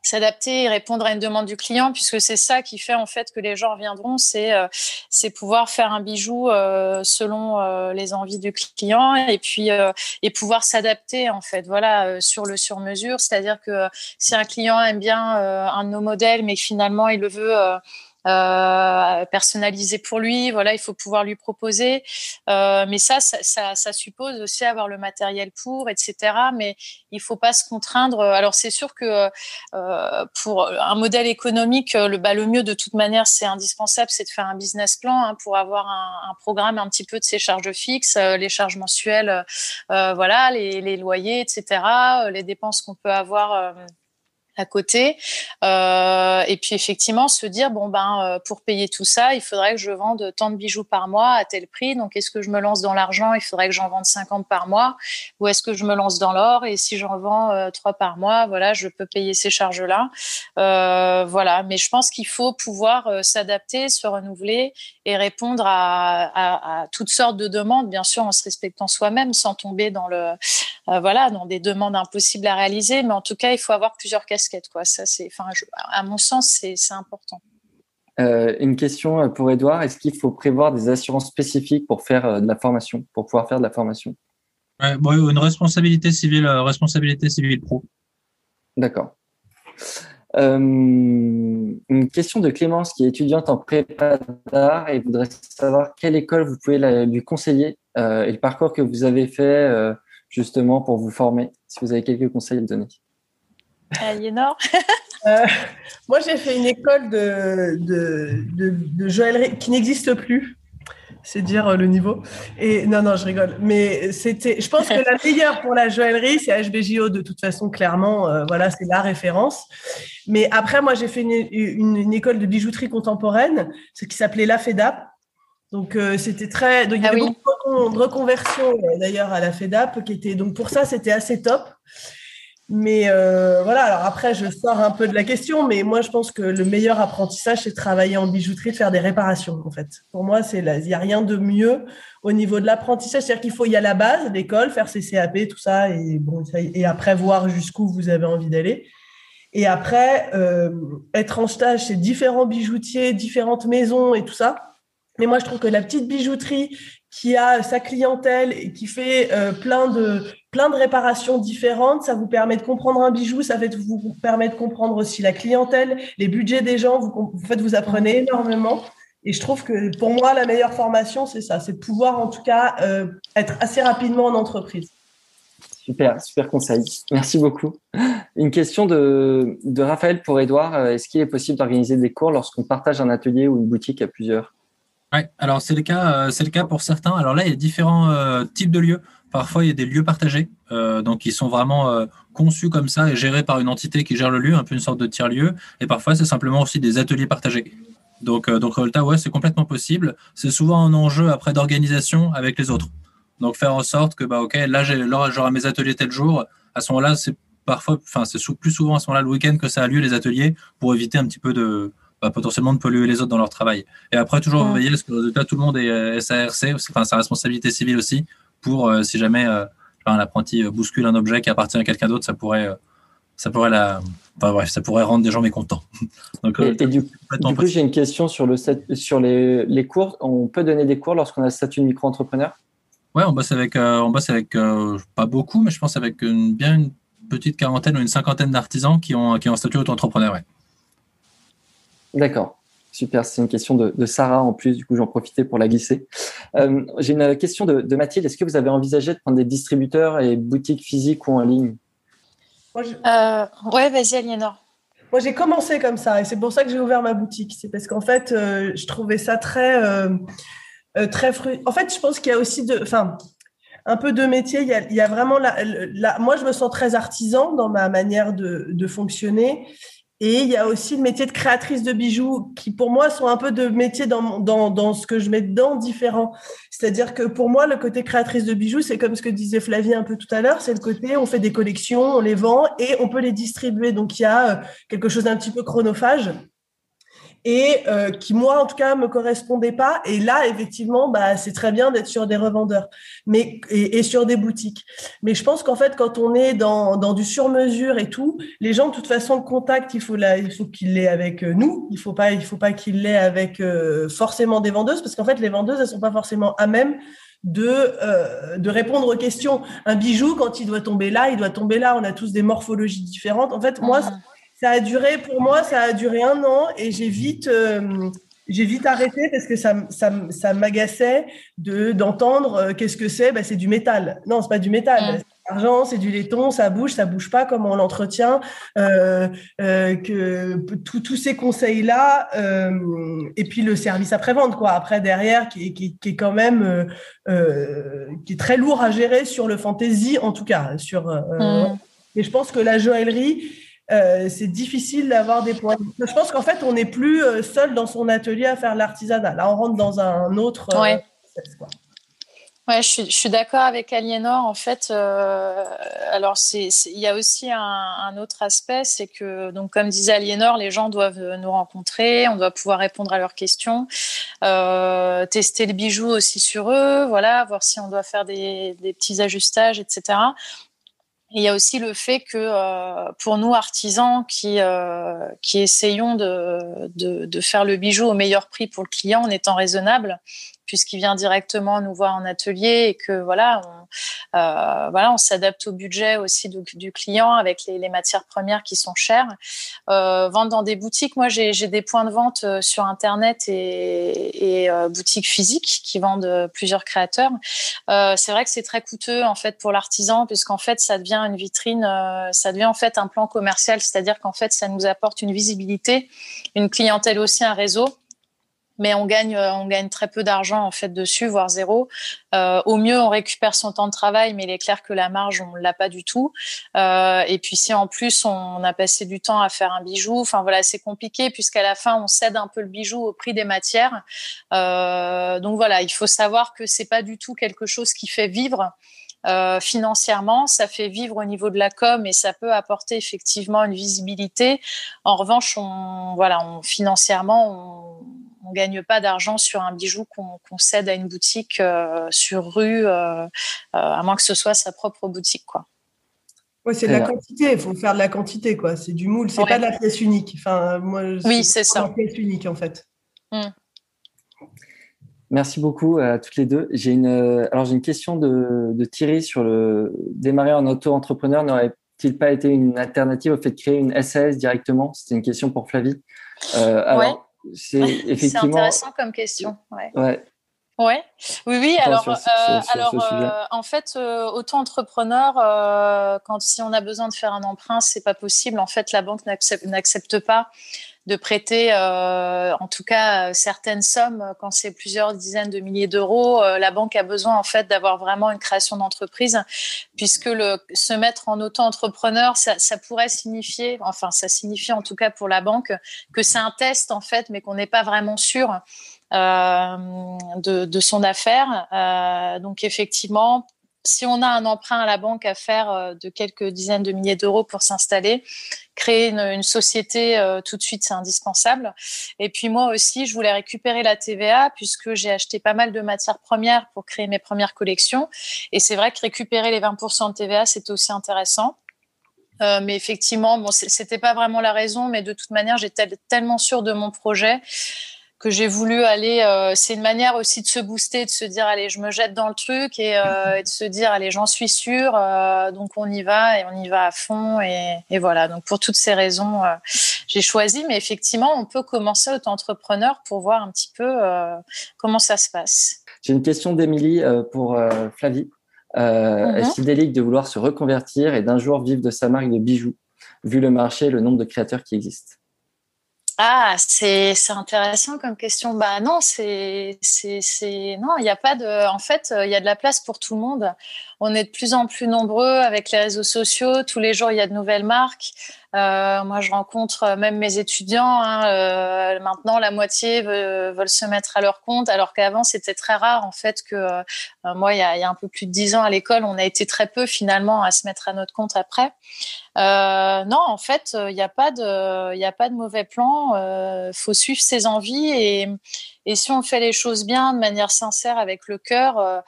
s'adapter et répondre à une demande du client puisque c'est ça qui fait en fait que les gens reviendront c'est euh, c'est pouvoir faire un bijou euh, selon euh, les envies du client et puis et pouvoir s'adapter en fait voilà sur le sur mesure c'est-à-dire que si un client aime bien un de nos modèles mais finalement il le veut euh, personnalisé pour lui. Voilà, il faut pouvoir lui proposer. Euh, mais ça, ça, ça, suppose aussi avoir le matériel pour, etc. Mais il faut pas se contraindre. Alors c'est sûr que euh, pour un modèle économique, le, bah, le mieux de toute manière, c'est indispensable, c'est de faire un business plan hein, pour avoir un, un, programme un petit peu de ses charges fixes, euh, les charges mensuelles, euh, voilà, les, les, loyers, etc. Les dépenses qu'on peut avoir à côté. Euh, et puis effectivement, se dire bon ben euh, pour payer tout ça, il faudrait que je vende tant de bijoux par mois à tel prix. Donc est-ce que je me lance dans l'argent Il faudrait que j'en vende 50 par mois, ou est-ce que je me lance dans l'or Et si j'en vends euh, 3 par mois, voilà, je peux payer ces charges-là? Euh, voilà, mais je pense qu'il faut pouvoir euh, s'adapter, se renouveler et répondre à, à, à, toutes sortes de demandes, bien sûr en se respectant soi-même, sans tomber dans le voilà dans des demandes impossibles à réaliser. Mais en tout cas, il faut avoir plusieurs casquettes Quoi. Ça, c'est, enfin, à mon sens, c'est, important. Euh, une question pour Edouard. Est-ce qu'il faut prévoir des assurances spécifiques pour faire euh, de la formation, pour pouvoir faire de la formation? Une responsabilité civile, euh, responsabilité civile pro. D'accord. une question de Clémence qui est étudiante en prépa d'art et voudrait savoir quelle école vous pouvez lui conseiller et le parcours que vous avez fait justement pour vous former, si vous avez quelques conseils à donner. Aliénor euh, Moi, j'ai fait une école de, de, joaillerie qui n'existe plus. C'est dire euh, le niveau. Et non, non, je rigole. Mais c'était, je pense que la meilleure pour la joaillerie, c'est HBJO de toute façon, clairement. Euh, voilà, c'est la référence. Mais après, moi, j'ai fait une, école de bijouterie contemporaine, ce qui s'appelait la FEDAP. Donc, c'était très. Donc, il y ah avait beaucoup de reconversion d'ailleurs à la FEDAP, qui était. Donc, pour ça, c'était assez top. Mais euh, voilà, alors après, je sors un peu de la question, mais moi, je pense que le meilleur apprentissage, c'est de travailler en bijouterie, de faire des réparations, en fait. Pour moi, c'est il n'y a rien de mieux au niveau de l'apprentissage. C'est-à-dire qu'il faut, il y a la base, l'école, faire ses CAP, tout ça, et, bon, et après, voir jusqu'où vous avez envie d'aller. Et après, euh, être en stage chez différents bijoutiers, différentes maisons et tout ça. Mais moi, je trouve que la petite bijouterie qui a sa clientèle et qui fait euh, plein de plein de réparations différentes. Ça vous permet de comprendre un bijou, ça fait vous permet de comprendre aussi la clientèle, les budgets des gens. Vous, en fait, vous apprenez énormément. Et je trouve que pour moi, la meilleure formation, c'est ça, c'est de pouvoir en tout cas euh, être assez rapidement en entreprise. Super, super conseil. Merci beaucoup. Une question de, de Raphaël pour Edouard. Euh, est-ce qu'il est possible d'organiser des cours lorsqu'on partage un atelier ou une boutique à plusieurs? Alors c'est le cas, euh, le cas pour certains. Alors là, il y a différents types de lieux. Parfois, il y a des lieux partagés, euh, donc ils sont vraiment euh, conçus comme ça et gérés par une entité qui gère le lieu, un peu une sorte de tiers-lieu. Et parfois, c'est simplement aussi des ateliers partagés. Donc, euh, donc ouais, c'est complètement possible. C'est souvent un enjeu après d'organisation avec les autres. Donc, faire en sorte que, bah, ok, là, j'aurai mes ateliers tel jour. À ce moment-là, c'est parfois, enfin, c'est plus souvent à ce moment-là le week-end que ça a lieu les ateliers pour éviter un petit peu de bah, potentiellement de polluer les autres dans leur travail. Et après, toujours veiller à ce que résultat, tout le monde est SARC, enfin, sa responsabilité civile aussi, pour si jamais un apprenti bouscule un objet qui appartient à quelqu'un d'autre, ça pourrait ça pourrait la, enfin, bref, ça pourrait rendre des gens mécontents. (laughs) Donc, et, du, coup, j'ai une question sur le sur les, les, cours. On peut donner des cours lorsqu'on a le statut de micro-entrepreneur Ouais, on bosse avec, euh, on bosse avec euh, pas beaucoup, mais je pense avec une, bien une petite quarantaine ou une cinquantaine d'artisans qui ont, qui ont un statut auto-entrepreneur. Ouais. D'accord. Super, c'est une question de, de, Sarah en plus, du coup j'en profitais pour la glisser. Euh, j'ai une question de, de Mathilde, est-ce que vous avez envisagé de prendre des distributeurs et boutiques physiques ou en ligne? Euh, ouais, vas-y, Aliénor. Moi, j'ai commencé comme ça et c'est pour ça que j'ai ouvert ma boutique. C'est parce qu'en fait, euh, je trouvais ça très, euh, euh très En fait, je pense qu'il y a aussi de, enfin, un peu de métier. Il y a, il y a vraiment la, la, moi, je me sens très artisan dans ma manière de, de fonctionner. Et il y a aussi le métier de créatrice de bijoux qui, pour moi, sont un peu de métiers dans, dans, dans ce que je mets dedans différents. C'est-à-dire que pour moi, le côté créatrice de bijoux, c'est comme ce que disait Flavie un peu tout à l'heure, c'est le côté on fait des collections, on les vend et on peut les distribuer. Donc il y a euh, quelque chose d'un petit peu chronophage et euh, qui moi en tout cas me correspondait pas et là effectivement bah c'est très bien d'être sur des revendeurs mais et, sur des boutiques mais je pense qu'en fait quand on est dans, dans du sur mesure et tout les gens de toute façon le contact il faut là il faut qu'il l'ait avec euh, nous il faut pas il faut pas qu'il l'ait avec euh, forcément des vendeuses parce qu'en fait les vendeuses elles sont pas forcément à même de, de répondre aux questions. Un bijou, quand il doit tomber là, il doit tomber là. On a tous des morphologies différentes. En fait, moi, mmh ça a duré, pour moi, ça a duré un an et j'ai vite, euh, j'ai vite arrêté parce que ça, ça, ça m'agaçait de, d'entendre euh, qu'est-ce que c'est? Ben, C'est du métal. Non, c'est pas du métal. C'est de l'argent, c'est du laiton, ça bouge, ça bouge pas comme on l'entretient. Euh, euh que tous ces conseils-là, et puis le service après-vente, quoi. Après, derrière, qui, qui, qui est quand même qui est très lourd à gérer sur le fantasy, en tout cas. Sur, mm. Et je pense que la joaillerie, euh, c'est difficile d'avoir des points. Je pense qu'en fait, on n'est plus euh, seul dans son atelier à faire l'artisanat. Là, on rentre dans un autre. Euh, ouais. Ouais, je suis, je suis d'accord avec Aliénor. En fait, alors il y a aussi un, un autre aspect, c'est que donc comme disait Aliénor, les gens doivent nous rencontrer, on doit pouvoir répondre à leurs questions, tester le bijou aussi sur eux, voilà, voir si on doit faire des, des petits ajustages, etc il y a aussi le fait que euh, pour nous artisans qui, euh, qui essayons de, de, de, faire le bijou au meilleur prix pour le client en étant raisonnable, puisqu'il vient directement nous voir en atelier et que voilà, on, euh, voilà, on s'adapte au budget aussi du, du client avec les, les, matières premières qui sont chères. Euh, vendre dans des boutiques, moi j'ai des points de vente euh, sur internet et, et euh, boutiques physiques qui vendent euh, plusieurs créateurs. Euh, c'est vrai que c'est très coûteux en fait pour l'artisan puisqu'en fait ça devient une vitrine, ça devient en fait un plan commercial, c'est-à-dire qu'en fait ça nous apporte une visibilité, une clientèle aussi, un réseau mais on gagne, euh, on gagne très peu d'argent en fait dessus, voire zéro. Euh, au mieux, on récupère son temps de travail, mais il est clair que la marge, on l'a pas du tout. Euh, et puis si en plus on a passé du temps à faire un bijou, enfin voilà, c'est compliqué puisqu'à la fin on cède un peu le bijou au prix des matières. Euh, donc voilà, il faut savoir que c'est pas du tout quelque chose qui fait vivre. Euh, financièrement, ça fait vivre au niveau de la com et ça peut apporter effectivement une visibilité. En revanche, on, voilà, on, financièrement, on, gagne pas d'argent sur un bijou qu'on cède à une boutique euh, sur rue, euh, euh, à moins que ce soit sa propre boutique, quoi. Ouais, c'est de la quantité. Il faut faire de la quantité, quoi. C'est du moule. C'est pas de la pièce unique. Enfin, moi, oui, c'est ça. La pièce unique, en fait. Hum. Merci beaucoup à toutes les deux. J'ai une, alors j'ai une question de, de, Thierry sur le démarrer en auto-entrepreneur n'aurait-il pas été une alternative au fait de créer une SAS directement? C'était une question pour Flavie. Euh, alors, (laughs) c'est effectivement. intéressant comme question. Ouais. ouais. Ouais. Oui, oui. Alors, euh, alors euh, en fait, euh, auto-entrepreneur, euh, quand si on a besoin de faire un emprunt, c'est pas possible. En fait, la banque n'accepte pas de prêter, euh, en tout cas, certaines sommes quand c'est plusieurs dizaines de milliers d'euros. la banque a besoin en fait d'avoir vraiment une création d'entreprise, puisque le se mettre en auto-entrepreneur, ça, ça, pourrait signifier, enfin, ça signifie en tout cas pour la banque que c'est un test en fait, mais qu'on n'est pas vraiment sûr. Euh, de, de, son affaire. Euh, donc effectivement, si on a un emprunt à la banque à faire euh, de quelques dizaines de milliers d'euros pour s'installer, créer une, société euh, tout de suite, c'est indispensable. Et puis moi aussi, je voulais récupérer la TVA puisque j'ai acheté pas mal de matières premières pour créer mes premières collections. Et c'est vrai que récupérer les 20% de TVA, c'était aussi intéressant. Euh, mais effectivement, bon, c'était pas vraiment la raison, mais de toute manière, j'étais tellement sûre de mon projet que j'ai voulu aller. Euh, c'est une manière aussi de se booster, de se dire allez, je me jette dans le truc et, euh, de se dire allez, j'en suis sûre, euh, donc on y va et on y va à fond et, et voilà. Donc pour toutes ces raisons, j'ai choisi. Mais effectivement, on peut commencer auto-entrepreneur pour voir un petit peu comment ça se passe. J'ai une question d'Émilie pour Flavie. Mm-hmm. Est-ce idyllique de vouloir se reconvertir et d'un jour vivre de sa marque de bijoux, vu le marché et le nombre de créateurs qui existent? Ah, c'est intéressant comme question. Bah non, c'est c'est non, il n'y a pas de. En fait, il y a de la place pour tout le monde. On est de plus en plus nombreux avec les réseaux sociaux. Tous les jours, il y a de nouvelles marques. Euh, moi, je rencontre euh, même mes étudiants. Hein, euh, maintenant, la moitié veulent, se mettre à leur compte, alors qu'avant, c'était très rare en fait que moi, il y, a, un peu plus de dix ans à l'école, on a été très peu finalement à se mettre à notre compte après. non, en fait, il n'y a pas de, a pas de mauvais plan. Faut suivre ses envies et, et si on fait les choses bien, de manière sincère, avec le cœur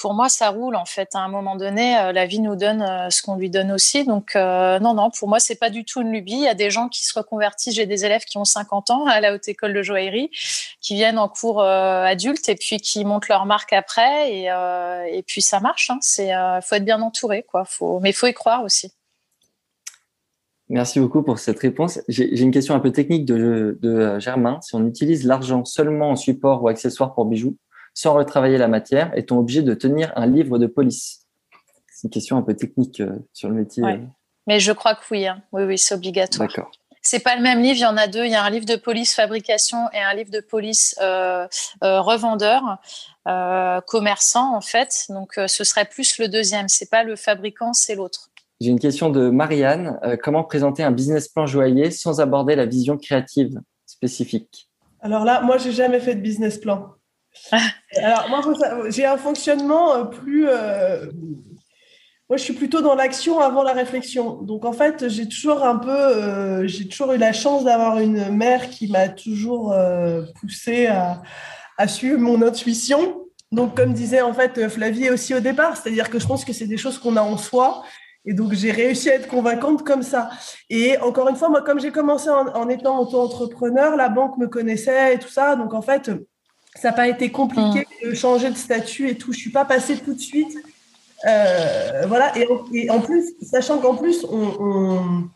pour moi, ça roule en fait. À un moment donné, euh, la vie nous donne euh, ce qu'on lui donne aussi. Donc, euh, non, non, pour moi, c'est pas du tout une lubie. Il y a des gens qui se reconvertissent. J'ai des élèves qui ont 50 ans à la haute école de joaillerie, qui viennent en cours adulte et puis qui montent leur marque après. Et, puis, ça marche. Hein. C'est, faut être bien entouré, quoi. Faut, mais faut y croire aussi. Merci beaucoup pour cette réponse. J'ai une question un peu technique de, de Germain. Si on utilise l'argent seulement en support ou accessoire pour bijoux, sans retravailler la matière Est-on obligé de tenir un livre de police C'est une question un peu technique euh, sur le métier. Mais je crois que oui. Hein. Oui, oui, c'est obligatoire. D'accord. C'est pas le même livre, il y en a deux. Il y a un livre de police fabrication et un livre de police euh, euh, revendeur, commerçant en fait. Donc ce serait plus le deuxième. C'est pas le fabricant, c'est l'autre. J'ai une question de Marianne. comment présenter un business plan joaillier sans aborder la vision créative spécifique? Alors là, moi, j'ai jamais fait de business plan. (laughs) Alors, moi, j'ai un fonctionnement euh, plus. Euh, moi, je suis plutôt dans l'action avant la réflexion. Donc, en fait, j'ai toujours un peu. Euh, j'ai toujours eu la chance d'avoir une mère qui m'a toujours poussé à, à, suivre mon intuition. Donc, comme disait en fait Flavie aussi au départ, c'est-à-dire que je pense que c'est des choses qu'on a en soi. Et donc, j'ai réussi à être convaincante comme ça. Et encore une fois, moi, comme j'ai commencé en, en étant auto-entrepreneur, la banque me connaissait et tout ça. Donc, en fait, ça n'a pas été compliqué mm. de changer de statut et tout. Je suis pas passée tout de suite. Euh, voilà. Et, en plus, sachant qu'en plus, on, on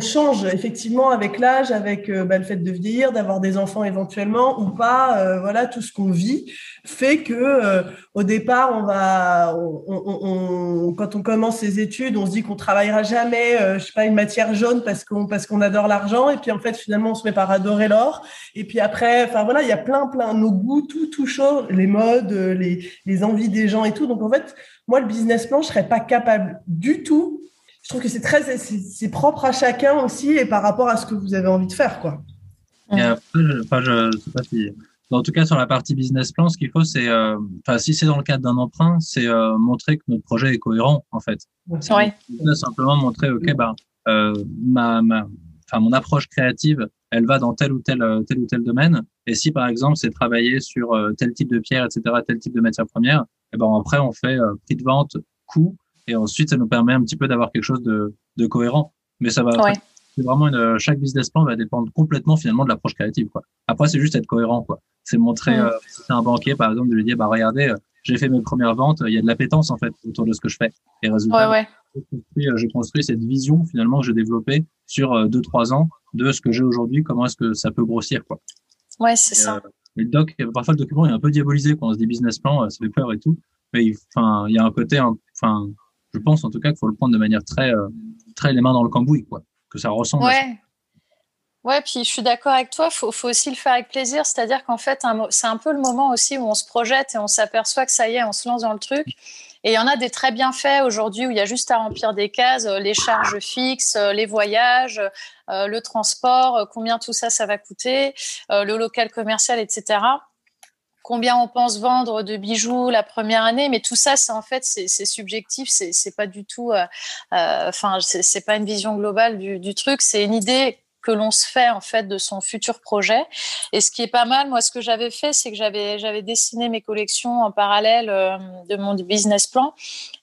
change effectivement avec l'âge, avec euh, bah, le fait de vieillir, d'avoir des enfants éventuellement ou pas. Euh, voilà, tout ce qu'on vit fait que euh, au départ, on va, on, quand on commence ses études, on se dit qu'on travaillera jamais, je sais pas, une matière jaune parce qu'on parce qu'on adore l'argent. Et puis en fait, finalement, on se met par adorer l'or. Et puis après, enfin voilà, il y a plein plein nos goûts, tout tout change, les modes, les les envies des gens et tout. Donc en fait, moi, le business plan, je serais pas capable du tout je trouve que c'est très c'est propre à chacun aussi et par rapport à ce que vous avez envie de faire quoi. En tout cas, sur la partie business plan, ce qu'il faut, c'est, euh, enfin, si c'est dans le cadre d'un emprunt, c'est euh, montrer que notre projet est cohérent, en fait. Oui. Simplement montrer, ok, ben, euh, ma, ma, enfin, mon approche créative, elle va dans tel ou tel, tel ou tel domaine. Et si, par exemple, c'est travailler sur tel type de pierre, etc., tel type de matière première, et eh ben après, on fait prix de vente, coût, et ensuite, ça nous permet un petit peu d'avoir quelque chose de, de cohérent. Mais ça va. C'est vraiment une, chaque business plan va dépendre complètement finalement de l'approche créative. Quoi. Après, c'est juste être cohérent. Quoi. C'est montrer, euh, si c'est un banquier par exemple, de lui dire, bah regardez, euh, j'ai fait mes premières ventes, il y a de l'appétence en fait autour de ce que je fais. Et résultat, ouais, ouais. j'ai construit cette vision finalement que j'ai développée sur euh, deux trois ans de ce que j'ai aujourd'hui. Comment est-ce que ça peut grossir quoi. Ouais, c'est ça. le doc, parfois le document est un peu diabolisé quand on se dit business plan, ça fait peur et tout. Mais enfin, il y a un côté, enfin, je pense en tout cas qu'il faut le prendre de manière très, euh, très les mains dans le cambouis, quoi. Que ça ressemble. Ouais. Ouais, puis je suis d'accord avec toi, il faut, faut, aussi le faire avec plaisir. C'est-à-dire qu'en fait, c'est un peu le moment aussi où on se projette et on s'aperçoit que ça y est, on se lance dans le truc. Et il y en a des très bien faits aujourd'hui où il y a juste à remplir des cases, euh, les charges fixes, euh, les voyages, le transport, combien tout ça, ça va coûter, le local commercial, etc. combien on pense vendre de bijoux la première année, mais tout ça, c'est en fait, c'est subjectif, c'est pas du tout, euh, euh, enfin, c'est pas une vision globale du, truc, c'est une idée que l'on se fait en fait de son futur projet. Et ce qui est pas mal, moi, ce que j'avais fait, c'est que j'avais j'avais dessiné mes collections en parallèle euh, de mon business plan.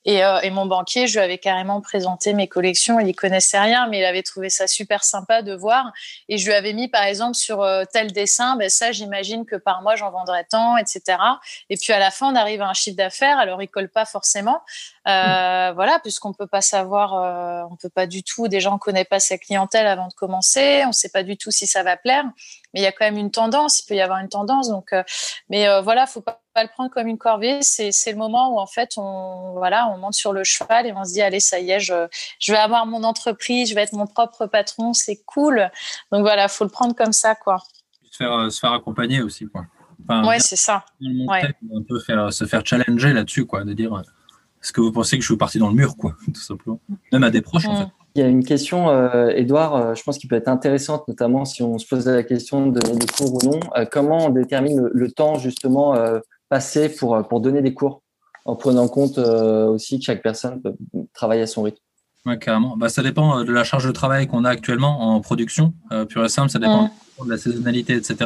Et, euh, et, mon banquier, je lui avais carrément présenté mes collections. Il y connaissait rien, mais il avait trouvé ça super sympa de voir. Et je lui avais mis, par exemple, sur euh, tel dessin, ben ça, j'imagine que par mois, j'en vendrais tant, etc. Et puis à la fin, on arrive à un chiffre d'affaires. Alors, il colle pas forcément, euh, voilà, puisqu'on peut pas savoir, euh, on peut pas du tout. Déjà, on connaît pas sa clientèle avant de commencer. On sait pas du tout si ça va plaire mais il y a quand même une tendance, il peut y avoir une tendance. Donc, euh, mais euh, voilà, faut pas, pas, le prendre comme une corvée. C'est, c'est le moment où en fait on voilà, on monte sur le cheval et on se dit allez ça y est, je, je vais avoir mon entreprise, je vais être mon propre patron, c'est cool. Donc voilà, faut le prendre comme ça quoi. Se faire, euh, se faire accompagner aussi quoi. Enfin, ouais, c'est ça. Ouais. Un peu faire, se faire challenger là-dessus quoi, de dire est-ce que vous pensez que je suis parti dans le mur quoi, (laughs) tout simplement. Même à des proches en mm. fait. Il y a une question, euh, Edouard, euh, je pense qu'il peut être intéressante, notamment si on se pose la question de donner des cours ou non. Euh, comment on détermine le, temps justement euh, passé pour, pour donner des cours, en prenant en compte aussi que chaque personne peut travailler à son rythme Oui, carrément. Bah, ça dépend de la charge de travail qu'on a actuellement en production. pure et simple, ça dépend de la saisonnalité, etc.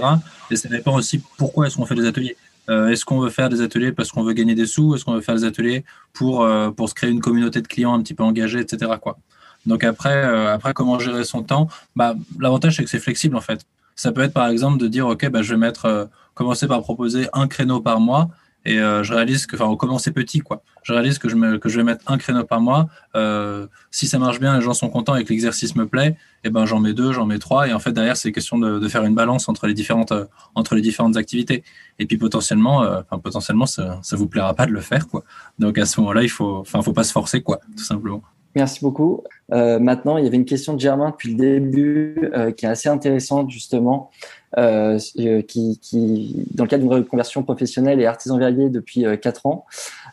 Et ça dépend aussi pourquoi est-ce qu'on fait des ateliers. est-ce qu'on veut faire des ateliers parce qu'on veut gagner des sous? Est-ce qu'on veut faire des ateliers pour, pour se créer une communauté de clients un petit peu engagés, etc. Quoi donc après, euh, après comment gérer son temps? Bah, L'avantage, c'est que c'est flexible en fait. Ça peut être par exemple de dire, OK, bah, je vais mettre, euh, commencer par proposer un créneau par mois et euh, je réalise que, enfin, on commence petit, quoi. Je réalise que je, me, que je vais mettre un créneau par mois. Euh, si ça marche bien, les gens sont contents et que l'exercice me plaît, eh ben j'en mets deux, j'en mets trois. Et en fait, derrière, c'est question de, faire une balance entre les différentes, entre les différentes activités. Et puis potentiellement, potentiellement, ça, ça vous plaira pas de le faire, quoi. Donc à ce moment-là, il faut, faut pas se forcer, quoi, tout simplement. Merci beaucoup. Euh, maintenant, il y avait une question de Germain depuis le début euh, qui est assez intéressante justement, euh, euh qui, qui, dans le cadre d'une reconversion professionnelle et artisan verrier depuis euh, quatre ans.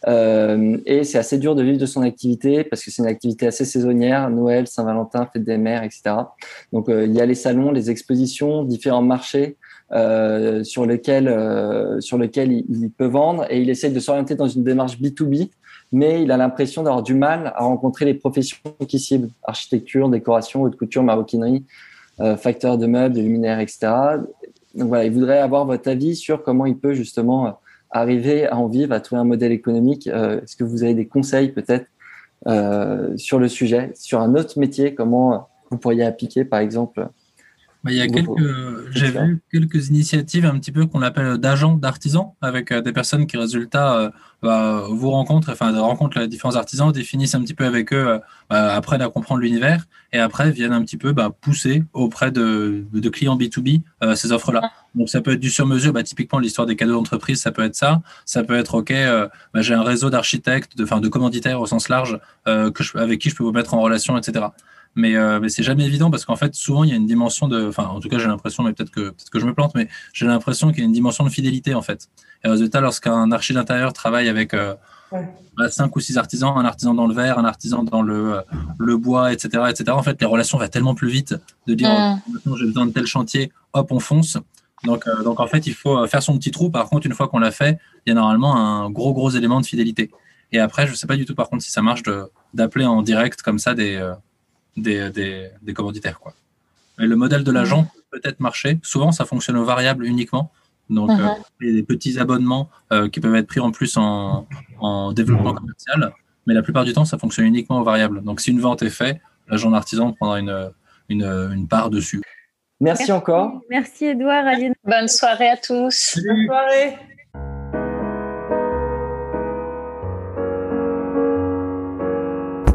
Euh, et c'est assez dur de vivre de son activité parce que c'est une activité assez saisonnière, Noël, Saint-Valentin, fête des mères, etc. Donc il y a les salons, les expositions, différents marchés. sur lesquels sur lesquels il, il, peut vendre et il essaye de s'orienter dans une démarche B2B mais il a l'impression d'avoir du mal à rencontrer les professions qui ciblent architecture, décoration, haute couture, maroquinerie, euh, facteurs de meubles, de luminaires, etc. Donc voilà, il voudrait avoir votre avis sur comment il peut justement euh, arriver à en vivre, à trouver un modèle économique. Euh, est-ce que vous avez des conseils peut-être euh, sur le sujet, sur un autre métier, comment vous pourriez appliquer par exemple bah, il y a quelques, j'ai vu quelques initiatives un petit peu qu'on appelle d'agents d'artisans avec euh, des personnes qui, résultat, euh, bah, vous rencontrent, enfin, rencontrent les différents artisans, définissent un petit peu avec eux, euh, bah, apprennent à comprendre l'univers et après viennent un petit peu bah, pousser auprès de, de clients B2B euh, ces offres-là. Ah. Donc ça peut être du sur-mesure, bah, typiquement l'histoire des cadeaux d'entreprise, ça peut être ça. Ça peut être, OK, bah, j'ai un réseau d'architectes, de, de commanditaires au sens large que je, avec qui je peux vous mettre en relation, etc mais, euh, mais c'est jamais évident parce qu'en fait, souvent, il y a une dimension de. Enfin, en tout cas, j'ai l'impression, mais peut-être que, peut que je me plante, mais j'ai l'impression qu'il y a une dimension de fidélité, en fait. Et au résultat, lorsqu'un archi d'intérieur travaille avec euh, bah, cinq ou six artisans, un artisan dans le verre, un artisan dans le, euh, le bois, etc., etc., en fait, les relations vont tellement plus vite de dire oh, j'ai besoin de tel chantier, hop, on fonce. Donc, euh, donc, en fait, il faut faire son petit trou. Par contre, une fois qu'on l'a fait, il y a normalement un gros, gros élément de fidélité. Et après, je sais pas du tout, par contre, si ça marche d'appeler en direct comme ça des des, des, des commanditaires. Quoi. Et le modèle de l'agent peut peut-être marcher. Souvent, ça fonctionne aux variables uniquement. Donc, uh des petits abonnements euh, qui peuvent être pris en plus en, en, développement commercial. Mais la plupart du temps, ça fonctionne uniquement aux variables. Donc, si une vente est faite, l'agent artisan prendra une, une, une, part dessus. Merci, encore. Merci Edouard. Bonne soirée à tous. Bonne soirée.